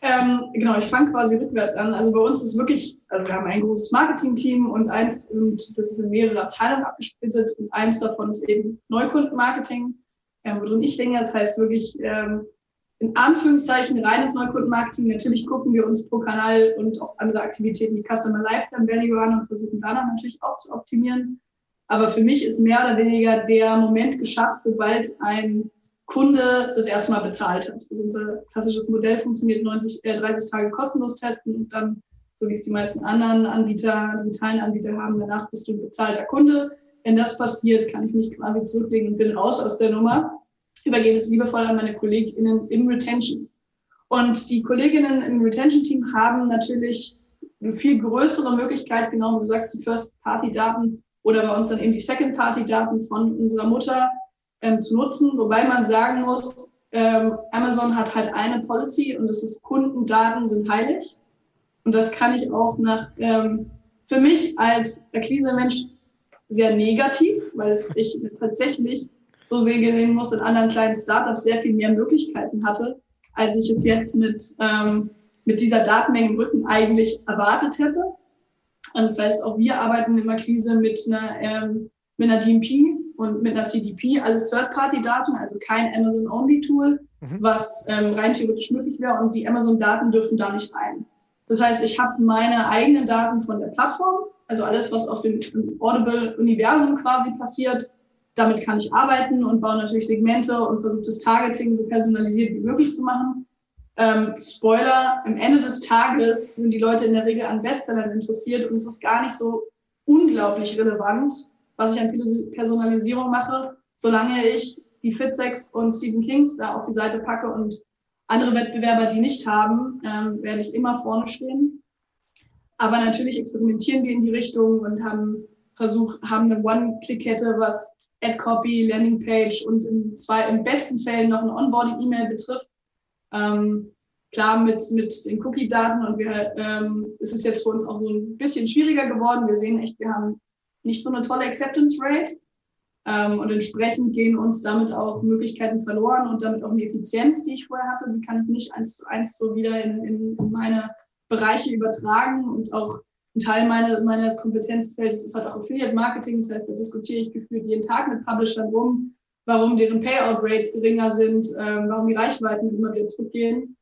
Ähm, genau, ich fange quasi rückwärts an. Also bei uns ist wirklich, also wir haben ein großes Marketing-Team und eins, und das ist in mehrere Abteilungen abgesplittet und eins davon ist eben Neukundenmarketing, ähm, worin ich denke, das heißt wirklich ähm, in Anführungszeichen reines Neukundenmarketing. Natürlich gucken wir uns pro Kanal und auch andere Aktivitäten wie Customer Lifetime Value an und versuchen danach natürlich auch zu optimieren. Aber für mich ist mehr oder weniger der Moment geschafft, sobald ein Kunde das erstmal bezahlt hat. Also unser klassisches Modell funktioniert 90, äh, 30 Tage kostenlos testen und dann, so wie es die meisten anderen Anbieter, digitalen Anbieter haben, danach bist du ein bezahlter Kunde. Wenn das passiert, kann ich mich quasi zurücklegen und bin raus aus der Nummer. Übergebe es liebevoll an meine KollegInnen im Retention. Und die Kolleginnen im Retention-Team haben natürlich eine viel größere Möglichkeit, genau wie du sagst, die First-Party-Daten oder bei uns dann eben die Second-Party-Daten von unserer Mutter ähm, zu nutzen, wobei man sagen muss, ähm, Amazon hat halt eine Policy und das ist Kundendaten sind heilig. Und das kann ich auch nach, ähm, für mich als Akquise-Mensch sehr negativ, weil es ich tatsächlich so sehen muss, in anderen kleinen Startups sehr viel mehr Möglichkeiten hatte, als ich es jetzt mit, ähm, mit dieser Datenmenge im Rücken eigentlich erwartet hätte. Und das heißt, auch wir arbeiten im Akquise mit einer, ähm, mit einer DMP, und mit einer CDP alles Third-Party-Daten, also kein Amazon-Only-Tool, mhm. was ähm, rein theoretisch möglich wäre und die Amazon-Daten dürfen da nicht rein. Das heißt, ich habe meine eigenen Daten von der Plattform, also alles, was auf dem Audible-Universum quasi passiert, damit kann ich arbeiten und baue natürlich Segmente und versuche das Targeting so personalisiert wie möglich zu machen. Ähm, Spoiler, am Ende des Tages sind die Leute in der Regel an Bestsellern interessiert und es ist gar nicht so unglaublich relevant, was ich an Personalisierung mache, solange ich die Fitsex und Stephen Kings da auf die Seite packe und andere Wettbewerber, die nicht haben, ähm, werde ich immer vorne stehen. Aber natürlich experimentieren wir in die Richtung und haben versucht, haben eine One-Click-Kette, was Ad-Copy, Landingpage und in zwei, im besten Fällen noch eine Onboarding-E-Mail betrifft. Ähm, klar mit, mit den Cookie-Daten und wir, ähm, ist es jetzt für uns auch so ein bisschen schwieriger geworden. Wir sehen echt, wir haben nicht so eine tolle Acceptance Rate. Ähm, und entsprechend gehen uns damit auch Möglichkeiten verloren und damit auch eine Effizienz, die ich vorher hatte, die kann ich nicht eins zu eins so wieder in, in, in meine Bereiche übertragen und auch ein Teil meine, meines Kompetenzfelds ist halt auch Affiliate Marketing. Das heißt, da diskutiere ich gefühlt jeden Tag mit Publishern rum, warum deren Payout Rates geringer sind, ähm, warum die Reichweiten immer wieder zurückgehen.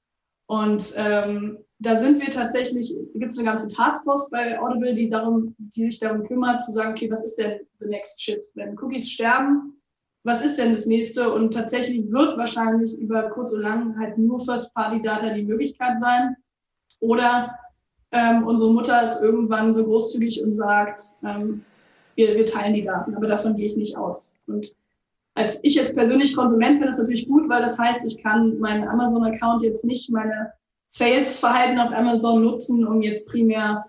Und ähm, da sind wir tatsächlich, gibt es eine ganze Taskforce bei Audible, die darum, die sich darum kümmert, zu sagen, okay, was ist denn the next shit? Wenn Cookies sterben, was ist denn das nächste? Und tatsächlich wird wahrscheinlich über kurz oder lang halt nur First-Party-Data die Möglichkeit sein. Oder ähm, unsere Mutter ist irgendwann so großzügig und sagt, ähm, wir, wir teilen die Daten, aber davon gehe ich nicht aus. Und als ich jetzt persönlich Konsument finde es natürlich gut, weil das heißt, ich kann meinen Amazon-Account jetzt nicht meine Sales-Verhalten auf Amazon nutzen, um jetzt primär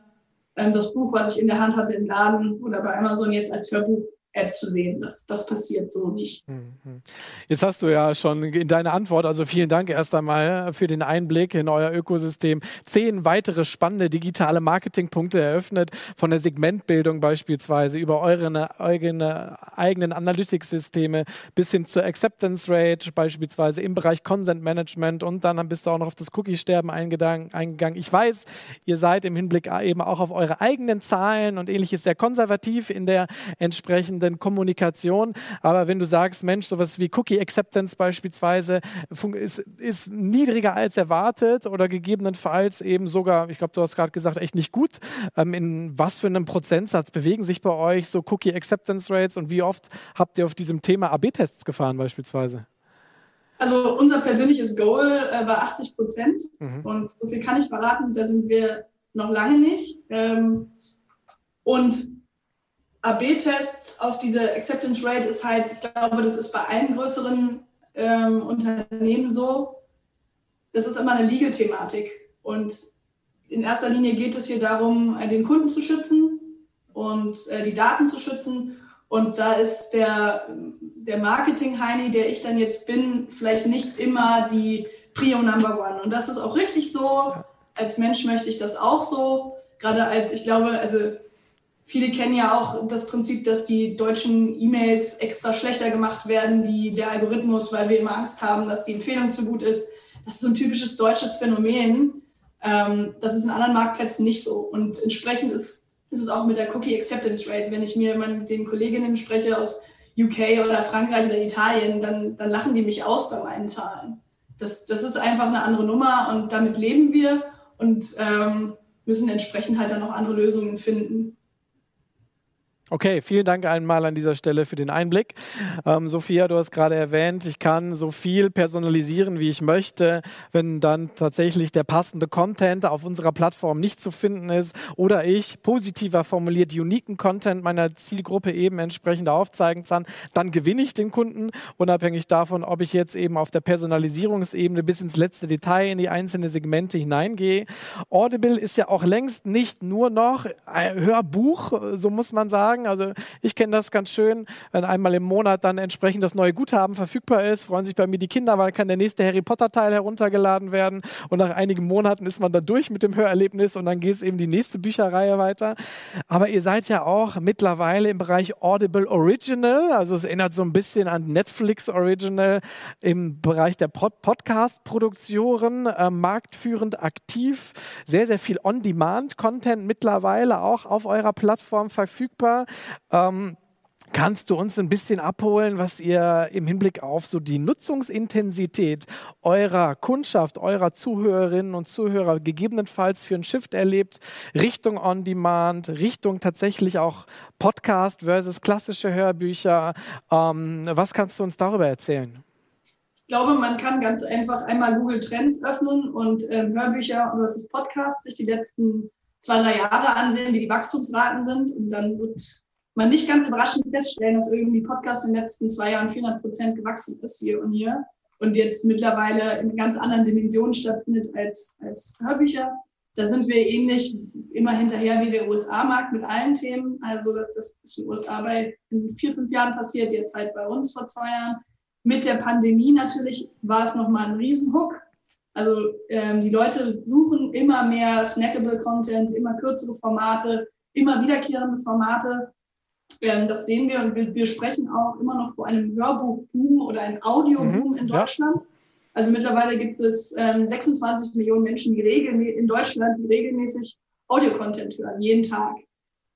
ähm, das Buch, was ich in der Hand hatte im Laden oder bei Amazon jetzt als Hörbuch Ad zu sehen. Das, das passiert so nicht. Mhm. Jetzt hast du ja schon in deiner Antwort, also vielen Dank erst einmal für den Einblick in euer Ökosystem, zehn weitere spannende digitale Marketingpunkte eröffnet, von der Segmentbildung beispielsweise über eure eigene, eigenen Analytics-Systeme bis hin zur Acceptance Rate beispielsweise im Bereich Consent Management und dann bist du auch noch auf das Cookie-Sterben eingegangen. Ich weiß, ihr seid im Hinblick eben auch auf eure eigenen Zahlen und ähnliches sehr konservativ in der entsprechenden fließenden Kommunikation. Aber wenn du sagst, Mensch, sowas wie Cookie Acceptance beispielsweise ist, ist niedriger als erwartet oder gegebenenfalls eben sogar, ich glaube, du hast gerade gesagt, echt nicht gut. Ähm, in was für einem Prozentsatz bewegen sich bei euch so Cookie Acceptance Rates und wie oft habt ihr auf diesem Thema AB-Tests gefahren beispielsweise? Also unser persönliches Goal äh, war 80 Prozent mhm. und so viel kann ich verraten, da sind wir noch lange nicht. Ähm, und AB-Tests auf diese Acceptance Rate ist halt, ich glaube, das ist bei allen größeren ähm, Unternehmen so. Das ist immer eine Legal-Thematik. Und in erster Linie geht es hier darum, den Kunden zu schützen und äh, die Daten zu schützen. Und da ist der, der Marketing-Heini, der ich dann jetzt bin, vielleicht nicht immer die Prio Number One. Und das ist auch richtig so. Als Mensch möchte ich das auch so. Gerade als, ich glaube, also Viele kennen ja auch das Prinzip, dass die deutschen E-Mails extra schlechter gemacht werden, die, der Algorithmus, weil wir immer Angst haben, dass die Empfehlung zu gut ist. Das ist so ein typisches deutsches Phänomen. Ähm, das ist in anderen Marktplätzen nicht so. Und entsprechend ist, ist es auch mit der Cookie Acceptance Rate. Wenn ich mir mit den Kolleginnen spreche aus UK oder Frankreich oder Italien, dann, dann lachen die mich aus bei meinen Zahlen. Das, das ist einfach eine andere Nummer und damit leben wir und ähm, müssen entsprechend halt dann auch andere Lösungen finden. Okay, vielen Dank einmal an dieser Stelle für den Einblick. Ähm, Sophia, du hast gerade erwähnt, ich kann so viel personalisieren, wie ich möchte. Wenn dann tatsächlich der passende Content auf unserer Plattform nicht zu finden ist oder ich positiver formuliert uniken Content meiner Zielgruppe eben entsprechend aufzeigen kann, dann gewinne ich den Kunden, unabhängig davon, ob ich jetzt eben auf der Personalisierungsebene bis ins letzte Detail in die einzelnen Segmente hineingehe. Audible ist ja auch längst nicht nur noch ein Hörbuch, so muss man sagen sagen. Also ich kenne das ganz schön, wenn einmal im Monat dann entsprechend das neue Guthaben verfügbar ist, freuen sich bei mir die Kinder, weil kann der nächste Harry Potter Teil heruntergeladen werden und nach einigen Monaten ist man dann durch mit dem Hörerlebnis und dann geht es eben die nächste Bücherreihe weiter. Aber ihr seid ja auch mittlerweile im Bereich Audible Original, also es erinnert so ein bisschen an Netflix Original im Bereich der Pod Podcast-Produktion, äh, marktführend aktiv, sehr, sehr viel On-Demand-Content mittlerweile auch auf eurer Plattform verfügbar. Ähm, Kannst du uns ein bisschen abholen, was ihr im Hinblick auf so die Nutzungsintensität eurer Kundschaft, eurer Zuhörerinnen und Zuhörer gegebenenfalls für einen Shift erlebt, Richtung On-Demand, Richtung tatsächlich auch Podcast versus klassische Hörbücher? Ähm, was kannst du uns darüber erzählen? Ich glaube, man kann ganz einfach einmal Google Trends öffnen und ähm, Hörbücher versus Podcast sich die letzten zwei, drei Jahre ansehen, wie die Wachstumsraten sind. Und dann wird man nicht ganz überraschend feststellen, dass irgendwie Podcast in den letzten zwei Jahren 400 Prozent gewachsen ist hier und hier und jetzt mittlerweile in ganz anderen Dimensionen stattfindet als, als Hörbücher. Da sind wir ähnlich immer hinterher wie der USA-Markt mit allen Themen. Also das, ist in den USA bei in vier, fünf Jahren passiert, jetzt halt bei uns vor zwei Jahren. Mit der Pandemie natürlich war es nochmal ein Riesenhook. Also ähm, die Leute suchen immer mehr snackable Content, immer kürzere Formate, immer wiederkehrende Formate. Ähm, das sehen wir und wir, wir, sprechen auch immer noch vor einem Hörbuchboom oder einem Audioboom mhm, in Deutschland. Ja. Also mittlerweile gibt es ähm, 26 Millionen Menschen die regel in Deutschland, die regelmäßig Audio-Content hören, jeden Tag.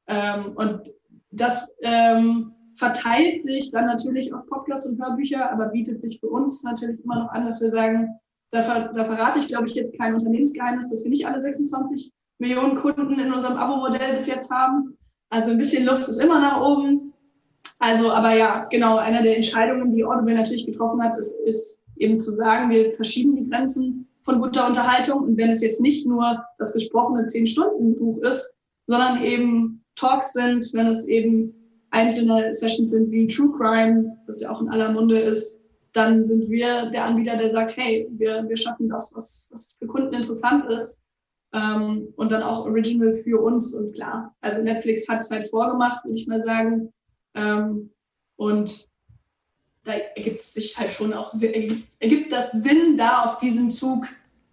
Ähm, und das ähm, verteilt sich dann natürlich auf Podcasts und Hörbücher, aber bietet sich für uns natürlich immer noch an, dass wir sagen, da, ver da verrate ich, glaube ich, jetzt kein Unternehmensgeheimnis, dass wir nicht alle 26 Millionen Kunden in unserem Abo-Modell bis jetzt haben. Also ein bisschen Luft ist immer nach oben. Also, aber ja, genau, eine der Entscheidungen, die Audible natürlich getroffen hat, ist, ist eben zu sagen, wir verschieben die Grenzen von guter Unterhaltung. Und wenn es jetzt nicht nur das gesprochene 10-Stunden-Buch ist, sondern eben Talks sind, wenn es eben einzelne Sessions sind wie True Crime, das ja auch in aller Munde ist, dann sind wir der Anbieter, der sagt, hey, wir, wir schaffen das, was, was für Kunden interessant ist. Ähm, und dann auch Original für uns. Und klar, also Netflix hat es halt vorgemacht, würde ich mal sagen. Ähm, und da ergibt es sich halt schon auch, ergibt das Sinn, da auf diesen Zug,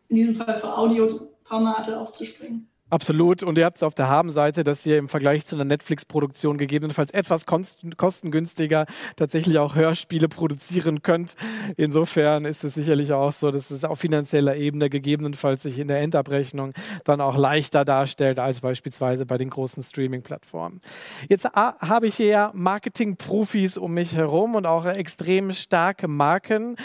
in diesem Fall für Audioformate aufzuspringen. Absolut. Und ihr habt es auf der Habenseite, dass ihr im Vergleich zu einer Netflix-Produktion gegebenenfalls etwas kostengünstiger tatsächlich auch Hörspiele produzieren könnt. Insofern ist es sicherlich auch so, dass es auf finanzieller Ebene gegebenenfalls sich in der Endabrechnung dann auch leichter darstellt als beispielsweise bei den großen Streaming-Plattformen. Jetzt habe ich hier Marketing-Profis um mich herum und auch extrem starke Marken.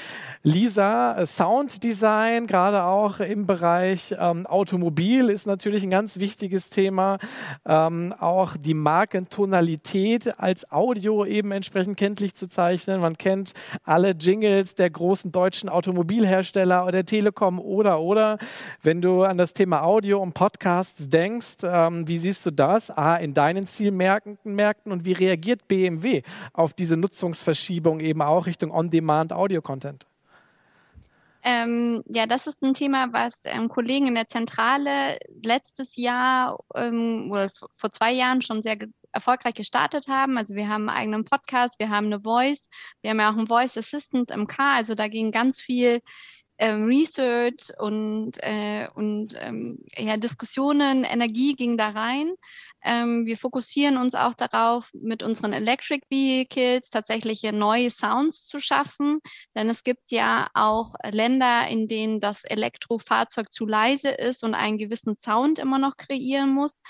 Lisa, Sounddesign, gerade auch im Bereich ähm, Automobil, ist natürlich ein ganz wichtiges Thema. Ähm, auch die Markentonalität als Audio eben entsprechend kenntlich zu zeichnen. Man kennt alle Jingles der großen deutschen Automobilhersteller oder der Telekom oder oder. Wenn du an das Thema Audio und Podcasts denkst, ähm, wie siehst du das? A, in deinen Zielmärkten und wie reagiert BMW auf diese Nutzungsverschiebung eben auch Richtung On-Demand-Audio-Content? Ähm, ja, das ist ein Thema, was ähm, Kollegen in der Zentrale letztes Jahr ähm, oder vor zwei Jahren schon sehr erfolgreich gestartet haben. Also wir haben einen eigenen Podcast, wir haben eine Voice, wir haben ja auch einen Voice Assistant im Car. Also da ging ganz viel ähm, Research und, äh, und ähm, ja, Diskussionen, Energie ging da rein. Ähm, wir fokussieren uns auch darauf, mit unseren Electric Vehicles tatsächlich neue Sounds zu schaffen, denn es gibt ja auch Länder, in denen das Elektrofahrzeug zu leise ist und einen gewissen Sound immer noch kreieren muss.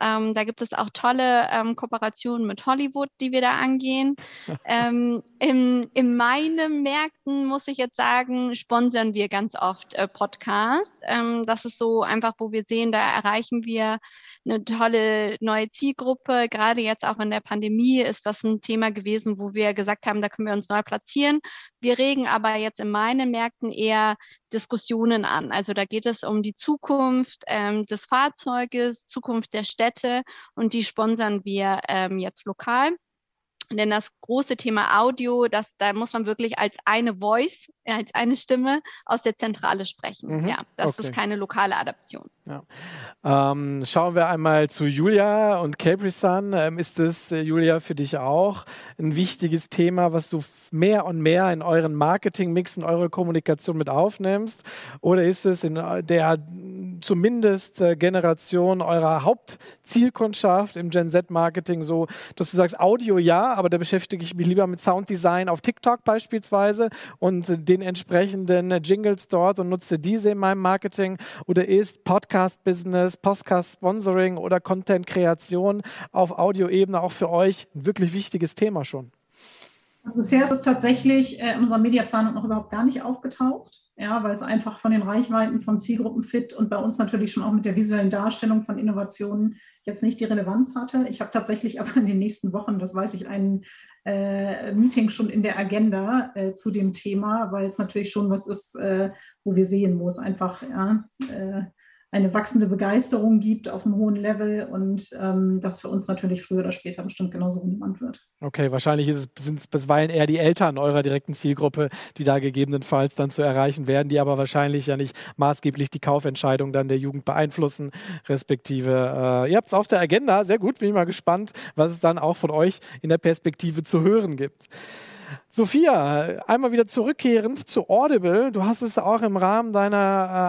Ähm, da gibt es auch tolle ähm, Kooperationen mit Hollywood, die wir da angehen. ähm, in, in meinen Märkten, muss ich jetzt sagen, sponsern wir ganz oft äh, Podcasts. Ähm, das ist so einfach, wo wir sehen, da erreichen wir eine tolle neue Zielgruppe. Gerade jetzt auch in der Pandemie ist das ein Thema gewesen, wo wir gesagt haben, da können wir uns neu platzieren. Wir regen aber jetzt in meinen Märkten eher Diskussionen an. Also da geht es um die Zukunft ähm, des Fahrzeuges, Zukunft der Städte und die sponsern wir ähm, jetzt lokal. Denn das große Thema Audio, das, da muss man wirklich als eine Voice, als eine Stimme aus der Zentrale sprechen. Mhm. Ja, das okay. ist keine lokale Adaption. Ja. Ähm, schauen wir einmal zu Julia und Capri-Sun. Ähm, ist es, äh, Julia, für dich auch ein wichtiges Thema, was du mehr und mehr in euren Marketing-Mix, in eure Kommunikation mit aufnimmst? Oder ist es in der zumindest äh, Generation eurer Hauptzielkundschaft im Gen Z-Marketing so, dass du sagst, Audio ja, aber da beschäftige ich mich lieber mit Sounddesign auf TikTok beispielsweise und den entsprechenden Jingles dort und nutze diese in meinem Marketing? Oder ist Podcast-Business, Podcast-Sponsoring oder Content-Kreation auf Audioebene auch für euch ein wirklich wichtiges Thema schon? Bisher ist es tatsächlich äh, in unserer Mediaplanung noch überhaupt gar nicht aufgetaucht ja, weil es einfach von den Reichweiten von Zielgruppen fit und bei uns natürlich schon auch mit der visuellen Darstellung von Innovationen jetzt nicht die Relevanz hatte. Ich habe tatsächlich aber in den nächsten Wochen, das weiß ich, ein äh, Meeting schon in der Agenda äh, zu dem Thema, weil es natürlich schon was ist, äh, wo wir sehen, wo es einfach ja, äh, eine wachsende Begeisterung gibt auf einem hohen Level und ähm, das für uns natürlich früher oder später bestimmt genauso relevant wird. Okay, wahrscheinlich sind es bisweilen eher die Eltern eurer direkten Zielgruppe, die da gegebenenfalls dann zu erreichen werden, die aber wahrscheinlich ja nicht maßgeblich die Kaufentscheidung dann der Jugend beeinflussen, respektive äh, ihr habt es auf der Agenda, sehr gut, bin ich mal gespannt, was es dann auch von euch in der Perspektive zu hören gibt. Sophia, einmal wieder zurückkehrend zu Audible. Du hast es auch im Rahmen deiner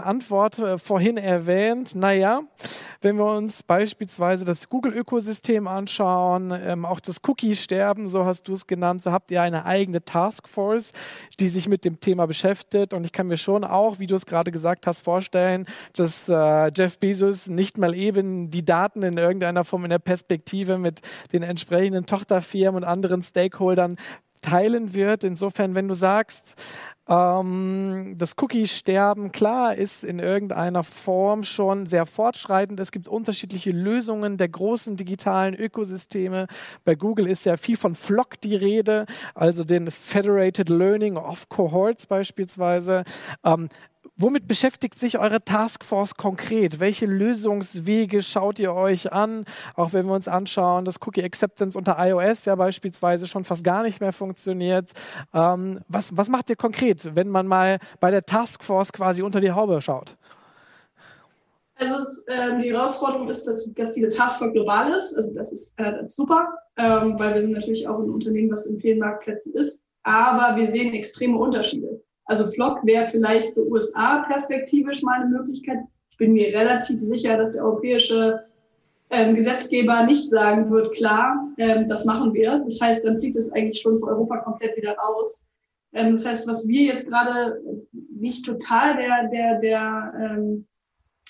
äh, Antwort äh, vorhin erwähnt. Naja, wenn wir uns beispielsweise das Google-Ökosystem anschauen, ähm, auch das Cookie-Sterben, so hast du es genannt, so habt ihr eine eigene Taskforce, die sich mit dem Thema beschäftigt. Und ich kann mir schon auch, wie du es gerade gesagt hast, vorstellen, dass äh, Jeff Bezos nicht mal eben die Daten in irgendeiner Form in der Perspektive mit den entsprechenden Tochterfirmen und anderen Stakeholdern teilen wird. Insofern, wenn du sagst, ähm, das Cookie-Sterben, klar, ist in irgendeiner Form schon sehr fortschreitend. Es gibt unterschiedliche Lösungen der großen digitalen Ökosysteme. Bei Google ist ja viel von Flock die Rede, also den Federated Learning of Cohorts beispielsweise. Ähm, womit beschäftigt sich eure Taskforce konkret? Welche Lösungswege schaut ihr euch an? Auch wenn wir uns anschauen, dass Cookie Acceptance unter iOS ja beispielsweise schon fast gar nicht mehr funktioniert. Ähm, was, was macht ihr konkret, wenn man mal bei der Taskforce quasi unter die Haube schaut? Also es, ähm, die Herausforderung ist, dass, dass diese Taskforce global ist. Also das ist äh, super, ähm, weil wir sind natürlich auch ein Unternehmen, was in vielen Marktplätzen ist. Aber wir sehen extreme Unterschiede. Also Flock wäre vielleicht für USA perspektivisch mal eine Möglichkeit. Ich bin mir relativ sicher, dass der europäische ähm, Gesetzgeber nicht sagen wird, klar, ähm, das machen wir. Das heißt, dann fliegt es eigentlich schon für Europa komplett wieder raus. Ähm, das heißt, was wir jetzt gerade nicht total der, der, der ähm,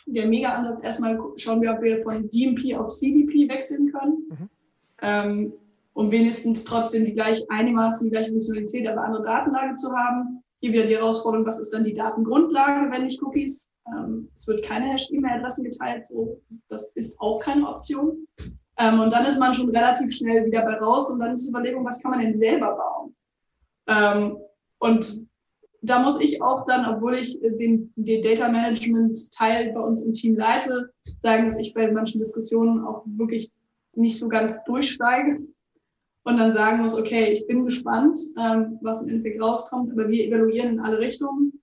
der Mega-Ansatz erstmal schauen wir, ob wir von DMP auf CDP wechseln können. Mhm. Ähm, um wenigstens trotzdem die gleich einigermaßen die gleiche Funktionalität, aber andere Datenlage zu haben. Hier wieder die Herausforderung, was ist dann die Datengrundlage, wenn nicht Cookies? Ähm, es wird keine Hash-E-Mail-Adressen geteilt, so, das ist auch keine Option. Ähm, und dann ist man schon relativ schnell wieder bei raus und dann ist die Überlegung, was kann man denn selber bauen? Ähm, und da muss ich auch dann, obwohl ich den, den Data Management Teil bei uns im Team leite, sagen, dass ich bei manchen Diskussionen auch wirklich nicht so ganz durchsteige und dann sagen muss, okay, ich bin gespannt, ähm, was im Endeffekt rauskommt, aber wir evaluieren in alle Richtungen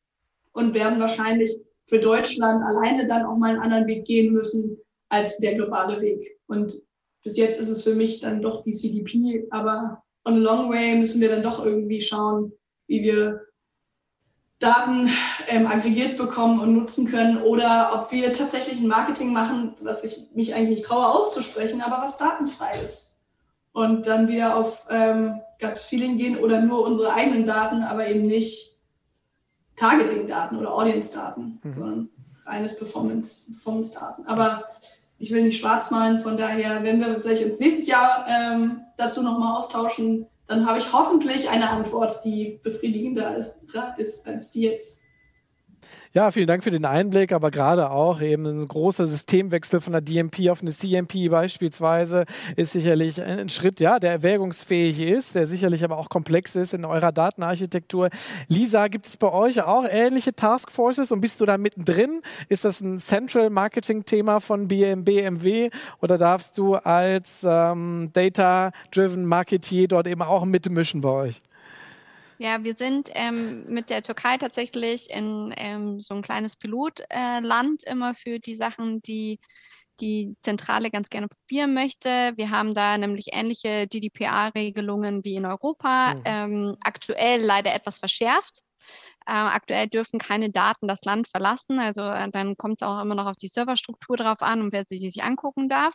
und werden wahrscheinlich für Deutschland alleine dann auch mal einen anderen Weg gehen müssen als der globale Weg. Und bis jetzt ist es für mich dann doch die CDP, aber on a long way müssen wir dann doch irgendwie schauen, wie wir Daten ähm, aggregiert bekommen und nutzen können oder ob wir tatsächlich ein Marketing machen, was ich mich eigentlich nicht traue auszusprechen, aber was datenfrei ist. Und dann wieder auf ähm, Gut Feeling gehen oder nur unsere eigenen Daten, aber eben nicht Targeting-Daten oder Audience-Daten, mhm. sondern reines Performance-Daten. Performance aber ich will nicht schwarz malen, von daher, wenn wir vielleicht uns nächstes Jahr ähm, dazu nochmal austauschen, dann habe ich hoffentlich eine Antwort, die befriedigender ist, ist als die jetzt. Ja, vielen Dank für den Einblick, aber gerade auch eben ein großer Systemwechsel von der DMP auf eine CMP beispielsweise ist sicherlich ein Schritt, ja, der erwägungsfähig ist, der sicherlich aber auch komplex ist in eurer Datenarchitektur. Lisa, gibt es bei euch auch ähnliche Taskforces und bist du da mittendrin? Ist das ein Central Marketing Thema von BMW oder darfst du als ähm, Data-Driven Marketeer dort eben auch mitmischen bei euch? Ja, wir sind ähm, mit der Türkei tatsächlich in ähm, so ein kleines Pilotland äh, immer für die Sachen, die die Zentrale ganz gerne probieren möchte. Wir haben da nämlich ähnliche GDPR-Regelungen wie in Europa, mhm. ähm, aktuell leider etwas verschärft. Äh, aktuell dürfen keine Daten das Land verlassen. Also äh, dann kommt es auch immer noch auf die Serverstruktur drauf an und wer sich die sich angucken darf.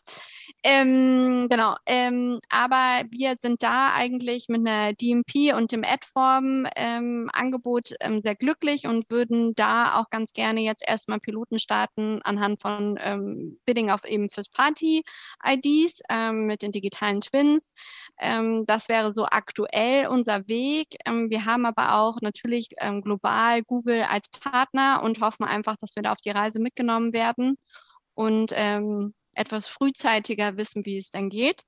Ähm, genau. Ähm, aber wir sind da eigentlich mit einer DMP und dem Adform-Angebot ähm, sehr glücklich und würden da auch ganz gerne jetzt erstmal Piloten starten anhand von ähm, Bidding auf eben fürs Party-IDs ähm, mit den digitalen Twins. Ähm, das wäre so aktuell unser Weg. wir haben aber auch natürlich global global Google als Partner und hoffen einfach, dass wir da auf die Reise mitgenommen werden und ähm, etwas frühzeitiger wissen, wie es dann geht.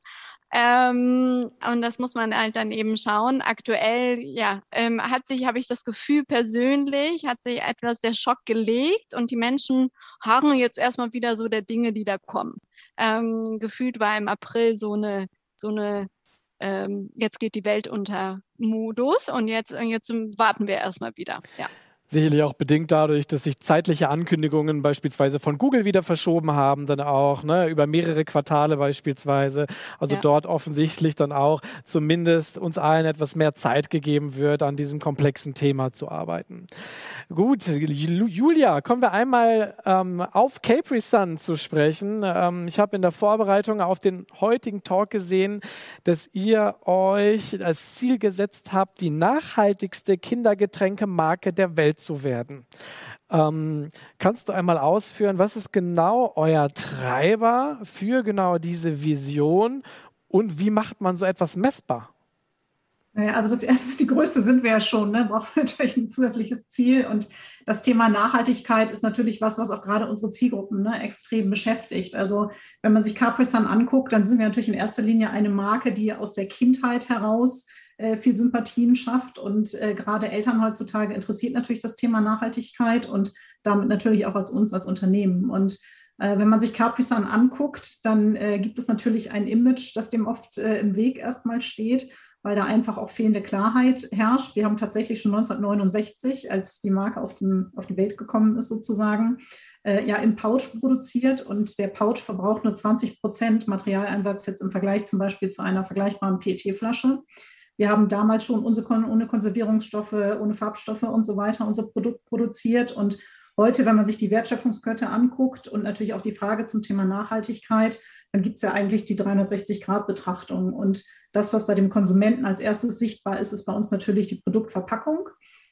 Ähm, und das muss man halt dann eben schauen. Aktuell, ja, ähm, hat sich, habe ich das Gefühl persönlich, hat sich etwas der Schock gelegt und die Menschen harren jetzt erstmal wieder so der Dinge, die da kommen. Ähm, gefühlt war im April so eine, so eine ähm, jetzt geht die Welt unter Modus und jetzt, jetzt warten wir erstmal wieder. Ja. Sicherlich auch bedingt dadurch, dass sich zeitliche Ankündigungen beispielsweise von Google wieder verschoben haben, dann auch ne, über mehrere Quartale beispielsweise. Also ja. dort offensichtlich dann auch zumindest uns allen etwas mehr Zeit gegeben wird, an diesem komplexen Thema zu arbeiten. Gut, Julia, kommen wir einmal ähm, auf Capri Sun zu sprechen. Ähm, ich habe in der Vorbereitung auf den heutigen Talk gesehen, dass ihr euch als Ziel gesetzt habt, die nachhaltigste Kindergetränkemarke der Welt zu werden. Ähm, kannst du einmal ausführen, was ist genau euer Treiber für genau diese Vision und wie macht man so etwas messbar? Naja, also das erste, die Größte sind wir ja schon, ne? brauchen wir natürlich ein zusätzliches Ziel. Und das Thema Nachhaltigkeit ist natürlich was, was auch gerade unsere Zielgruppen ne, extrem beschäftigt. Also wenn man sich Capri Sun anguckt, dann sind wir natürlich in erster Linie eine Marke, die aus der Kindheit heraus äh, viel Sympathien schafft. Und äh, gerade Eltern heutzutage interessiert natürlich das Thema Nachhaltigkeit. Und damit natürlich auch als uns als Unternehmen. Und äh, wenn man sich Capri-Sun anguckt, dann äh, gibt es natürlich ein Image, das dem oft im Weg erstmal steht, weil da einfach auch fehlende Klarheit herrscht. Wir haben tatsächlich schon 1969, als die Marke auf, den, auf die Welt gekommen ist, sozusagen, äh, ja im Pouch produziert und der Pouch verbraucht nur 20 Prozent Materialeinsatz jetzt im Vergleich zum Beispiel zu einer vergleichbaren PET-Flasche. Wir haben damals schon unsere, ohne Konservierungsstoffe, ohne Farbstoffe und so weiter unser Produkt produziert und Heute, wenn man sich die Wertschöpfungskette anguckt und natürlich auch die Frage zum Thema Nachhaltigkeit, dann gibt es ja eigentlich die 360-Grad-Betrachtung. Und das, was bei dem Konsumenten als erstes sichtbar ist, ist bei uns natürlich die Produktverpackung.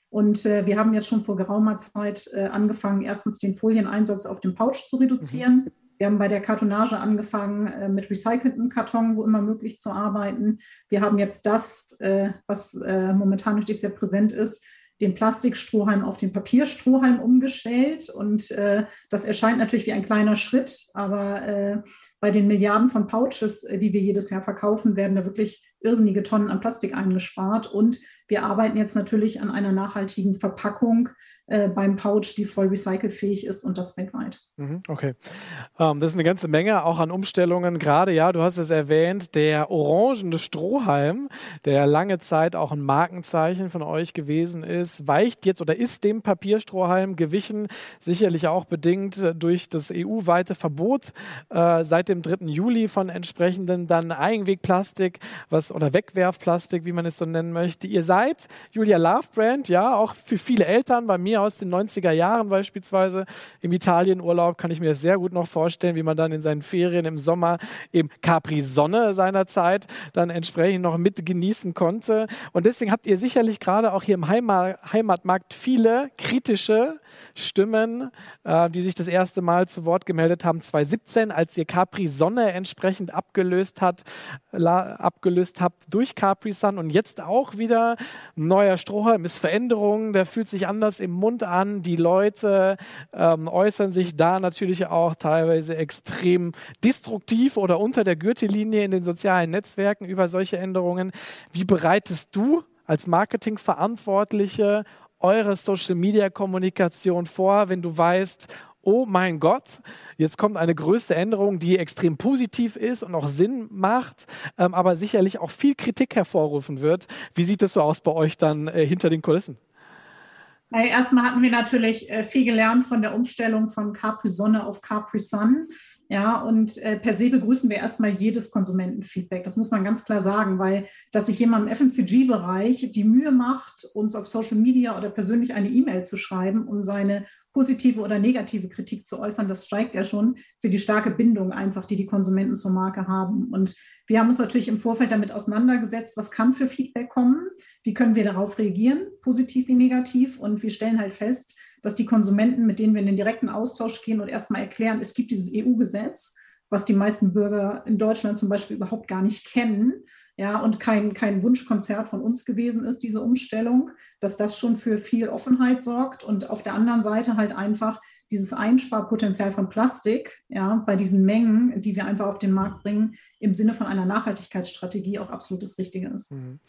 Und äh, wir haben jetzt schon vor geraumer Zeit äh, angefangen, erstens den Folieneinsatz auf dem Pouch zu reduzieren. Mhm. Wir haben bei der Kartonage angefangen, äh, mit recyceltem Karton, wo immer möglich zu arbeiten. Wir haben jetzt das, äh, was äh, momentan natürlich sehr präsent ist, den Plastikstrohhalm auf den Papierstrohhalm umgestellt. Und äh, das erscheint natürlich wie ein kleiner Schritt, aber äh, bei den Milliarden von Pouches, die wir jedes Jahr verkaufen, werden da wirklich irrsinnige Tonnen an Plastik eingespart. Und wir arbeiten jetzt natürlich an einer nachhaltigen Verpackung, äh, beim Pouch, die voll recycelfähig ist und das weltweit. Mhm, okay. Ähm, das ist eine ganze Menge auch an Umstellungen. Gerade, ja, du hast es erwähnt, der orangene Strohhalm, der lange Zeit auch ein Markenzeichen von euch gewesen ist, weicht jetzt oder ist dem Papierstrohhalm gewichen, sicherlich auch bedingt durch das EU-weite Verbot äh, seit dem 3. Juli von entsprechenden dann Eigenwegplastik was, oder Wegwerfplastik, wie man es so nennen möchte. Ihr seid Julia Love Brand, ja, auch für viele Eltern, bei mir aus den 90er Jahren beispielsweise. Im Italienurlaub kann ich mir sehr gut noch vorstellen, wie man dann in seinen Ferien im Sommer im Capri Sonne seiner Zeit dann entsprechend noch mit genießen konnte. Und deswegen habt ihr sicherlich gerade auch hier im Heimatmarkt viele kritische Stimmen, äh, die sich das erste Mal zu Wort gemeldet haben. 2017, als ihr Capri Sonne entsprechend abgelöst, hat, la, abgelöst habt durch Capri Sun und jetzt auch wieder neuer Strohhalm ist Veränderung, der fühlt sich anders im Mund an. Die Leute ähm, äußern sich da natürlich auch teilweise extrem destruktiv oder unter der Gürtellinie in den sozialen Netzwerken über solche Änderungen. Wie bereitest du als Marketingverantwortliche eure Social-Media-Kommunikation vor, wenn du weißt, oh mein Gott, jetzt kommt eine größte Änderung, die extrem positiv ist und auch Sinn macht, ähm, aber sicherlich auch viel Kritik hervorrufen wird. Wie sieht es so aus bei euch dann äh, hinter den Kulissen? Erstmal hatten wir natürlich äh, viel gelernt von der Umstellung von Capri Sonne auf Capri Sun. Ja, und äh, per se begrüßen wir erstmal jedes Konsumentenfeedback. Das muss man ganz klar sagen, weil dass sich jemand im FMCG-Bereich die Mühe macht, uns auf Social Media oder persönlich eine E-Mail zu schreiben, um seine positive oder negative Kritik zu äußern, das steigt ja schon für die starke Bindung einfach, die die Konsumenten zur Marke haben. Und wir haben uns natürlich im Vorfeld damit auseinandergesetzt, was kann für Feedback kommen, wie können wir darauf reagieren, positiv wie negativ. Und wir stellen halt fest, dass die Konsumenten, mit denen wir in den direkten Austausch gehen und erstmal erklären, es gibt dieses EU-Gesetz, was die meisten Bürger in Deutschland zum Beispiel überhaupt gar nicht kennen, ja, und kein, kein Wunschkonzert von uns gewesen ist, diese Umstellung, dass das schon für viel Offenheit sorgt und auf der anderen Seite halt einfach dieses Einsparpotenzial von Plastik, ja, bei diesen Mengen, die wir einfach auf den Markt bringen, im Sinne von einer Nachhaltigkeitsstrategie auch absolut das Richtige ist. Mhm.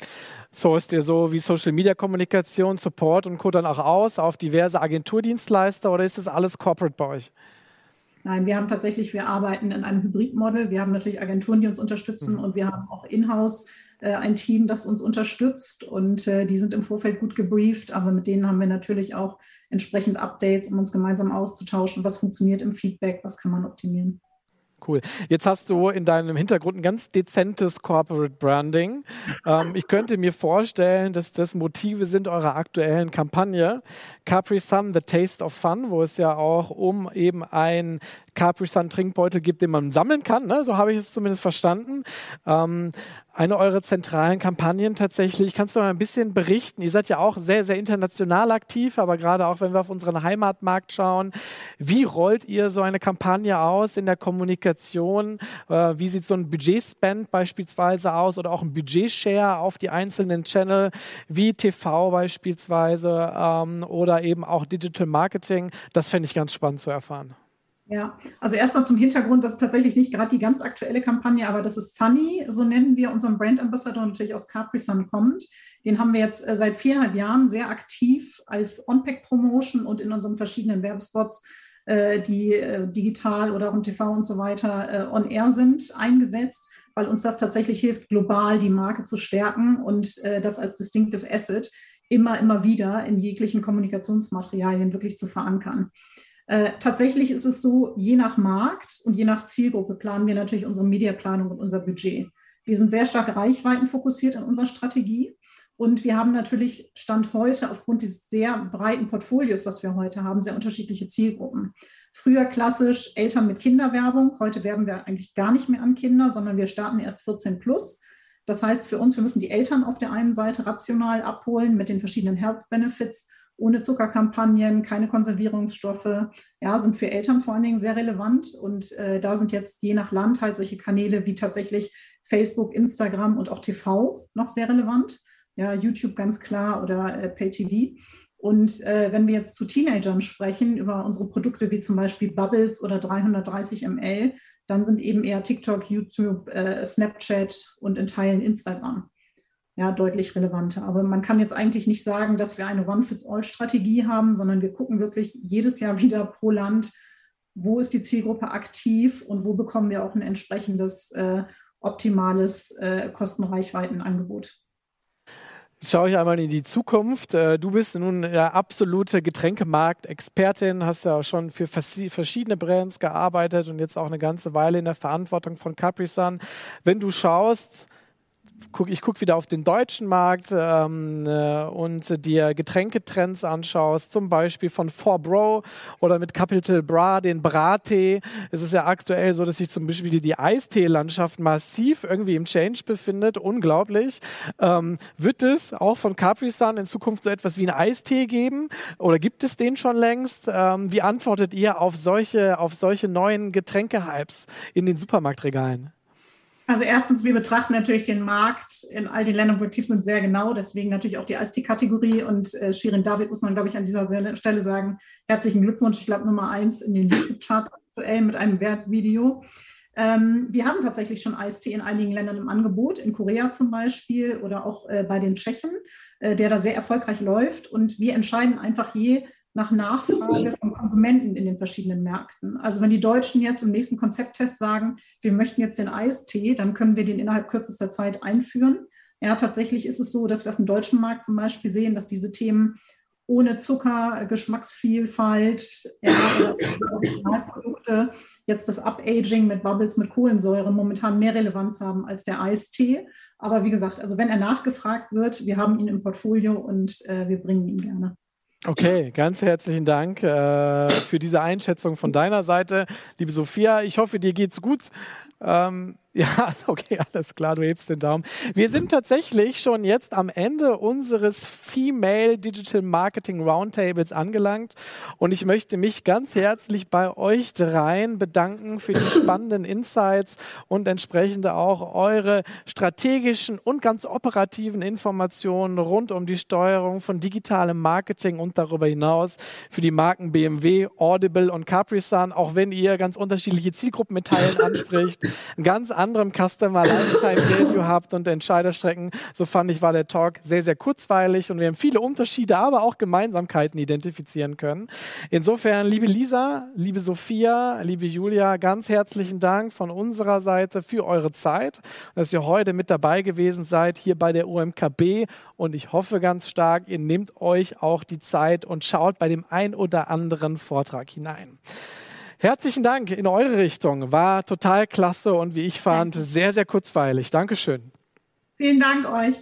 So ist ihr so wie Social Media Kommunikation, Support und Co. dann auch aus auf diverse Agenturdienstleister oder ist das alles corporate bei euch? Nein, wir haben tatsächlich, wir arbeiten in einem Hybridmodell. Wir haben natürlich Agenturen, die uns unterstützen mhm. und wir haben auch in-house äh, ein Team, das uns unterstützt und äh, die sind im Vorfeld gut gebrieft, aber mit denen haben wir natürlich auch entsprechend Updates, um uns gemeinsam auszutauschen, was funktioniert im Feedback, was kann man optimieren. Cool. Jetzt hast du in deinem Hintergrund ein ganz dezentes Corporate Branding. Ähm, ich könnte mir vorstellen, dass das Motive sind eurer aktuellen Kampagne. Capri Sun, The Taste of Fun, wo es ja auch um eben ein Capri Sun Trinkbeutel gibt, den man sammeln kann. Ne? So habe ich es zumindest verstanden. Ähm, eine eurer zentralen Kampagnen tatsächlich. Kannst du mal ein bisschen berichten? Ihr seid ja auch sehr, sehr international aktiv, aber gerade auch, wenn wir auf unseren Heimatmarkt schauen, wie rollt ihr so eine Kampagne aus in der Kommunikation? Äh, wie sieht so ein Budgetspend beispielsweise aus oder auch ein Budgetshare auf die einzelnen Channel, wie TV beispielsweise ähm, oder eben auch Digital Marketing? Das fände ich ganz spannend zu erfahren. Ja, also erstmal zum Hintergrund, das ist tatsächlich nicht gerade die ganz aktuelle Kampagne, aber das ist Sunny, so nennen wir unseren Brand Ambassador, natürlich aus Capri Sun kommt. Den haben wir jetzt äh, seit viereinhalb Jahren sehr aktiv als On-Pack-Promotion und in unseren verschiedenen Werbespots, äh, die äh, digital oder im TV und so weiter on air sind, eingesetzt, weil uns das tatsächlich hilft, global die Marke zu stärken und das als Distinctive Asset immer, immer wieder in jeglichen Kommunikationsmaterialien wirklich zu verankern. Äh, tatsächlich ist es so, je nach Markt und je nach Zielgruppe planen wir natürlich unsere Mediaplanung und unser Budget. Wir sind sehr stark reichweitenfokussiert in unserer Strategie. Und wir haben natürlich Stand heute aufgrund des sehr breiten Portfolios, was wir heute haben, sehr unterschiedliche Zielgruppen. Früher klassisch Eltern mit Kinderwerbung. Heute werben wir eigentlich gar nicht mehr an Kinder, sondern wir starten erst 14 plus. Das heißt für uns, wir müssen die Eltern auf der einen Seite rational abholen mit den verschiedenen Health Benefits ohne Zuckerkampagnen, keine Konservierungsstoffe, ja, sind für Eltern vor allen Dingen sehr relevant. Und äh, da sind jetzt je nach Land halt solche Kanäle wie tatsächlich Facebook, Instagram und auch TV noch sehr relevant. Ja, YouTube ganz klar oder äh, PayTV. Und äh, wenn wir jetzt zu Teenagern sprechen, über unsere Produkte wie zum Beispiel Bubbles oder 330 ml, dann sind eben eher TikTok, YouTube, äh, Snapchat und in Teilen Instagram ja, deutlich relevanter. Aber man kann jetzt eigentlich nicht sagen, dass wir eine One-Fits-All-Strategie haben, sondern wir gucken wirklich jedes Jahr wieder pro Land, wo ist die Zielgruppe aktiv und wo bekommen wir auch ein entsprechendes äh, optimales äh, Kostenreichweitenangebot. Schaue ich einmal in die Zukunft. Äh, du bist nun ja absolute Getränkemarkt-Expertin, hast ja auch schon für verschiedene Brands gearbeitet und jetzt auch eine ganze Weile in der Verantwortung von Capri Sun. Wenn du schaust, guck, ich gucke wieder auf den deutschen Markt ähm, äh, und dir Getränketrends anschaust, zum Beispiel von 4Bro oder mit Capital Bra, den Brattee. Es ist ja aktuell so, dass sich zum Beispiel die Eistee-Landschaft massiv irgendwie im Change befindet. Unglaublich. Ähm, wird es auch von Capri Sun in Zukunft so etwas wie einen Eistee geben? Oder gibt es den schon längst? Ähm, wie antwortet ihr auf solche, auf solche neuen Getränkehypes in den Supermarktregalen? Also erstens, wir betrachten natürlich den Markt in all den Ländern, wo wir aktiv sind, sehr genau. Deswegen natürlich auch die IST-Kategorie. Und äh, Shirin David muss man, glaube ich, an dieser Stelle sagen, herzlichen Glückwunsch. Ich glaube, Nummer eins in den YouTube-Charts aktuell mit einem Wertvideo. Ähm, wir haben tatsächlich schon IST in einigen Ländern im Angebot, in Korea zum Beispiel oder auch äh, bei den Tschechen, äh, der da sehr erfolgreich läuft. Und wir entscheiden einfach je nach Nachfrage von Konsumenten in den verschiedenen Märkten. Also wenn die Deutschen jetzt im nächsten Konzepttest sagen, wir möchten jetzt den Eistee, dann können wir den innerhalb kürzester Zeit einführen. Ja, tatsächlich ist es so, dass wir auf dem deutschen Markt zum Beispiel sehen, dass diese Themen ohne Zucker, Geschmacksvielfalt, Produkte, jetzt das Upaging mit Bubbles mit Kohlensäure momentan mehr Relevanz haben als der Eistee. Aber wie gesagt, also wenn er nachgefragt wird, wir haben ihn im Portfolio und äh, wir bringen ihn gerne. Okay, ganz herzlichen Dank äh, für diese Einschätzung von deiner Seite, liebe Sophia. Ich hoffe, dir geht's gut. Ähm, ja, okay, alles klar, du hebst den Daumen. Wir sind tatsächlich schon jetzt am Ende unseres Female Digital Marketing Roundtables angelangt und ich möchte mich ganz herzlich bei euch dreien bedanken für die spannenden Insights und entsprechend auch eure strategischen und ganz operativen Informationen rund um die Steuerung von digitalem Marketing und darüber hinaus für die Marken BMW, Audible und Capri Sun, auch wenn ihr ganz unterschiedliche Zielgruppen mit Teilen anspricht. Ganz anderem Customer Lifetime Value habt und Entscheiderstrecken. So fand ich, war der Talk sehr, sehr kurzweilig und wir haben viele Unterschiede, aber auch Gemeinsamkeiten identifizieren können. Insofern, liebe Lisa, liebe Sophia, liebe Julia, ganz herzlichen Dank von unserer Seite für eure Zeit, dass ihr heute mit dabei gewesen seid hier bei der UMKB und ich hoffe ganz stark, ihr nehmt euch auch die Zeit und schaut bei dem ein oder anderen Vortrag hinein. Herzlichen Dank in eure Richtung. War total klasse und wie ich fand, sehr, sehr kurzweilig. Dankeschön. Vielen Dank euch.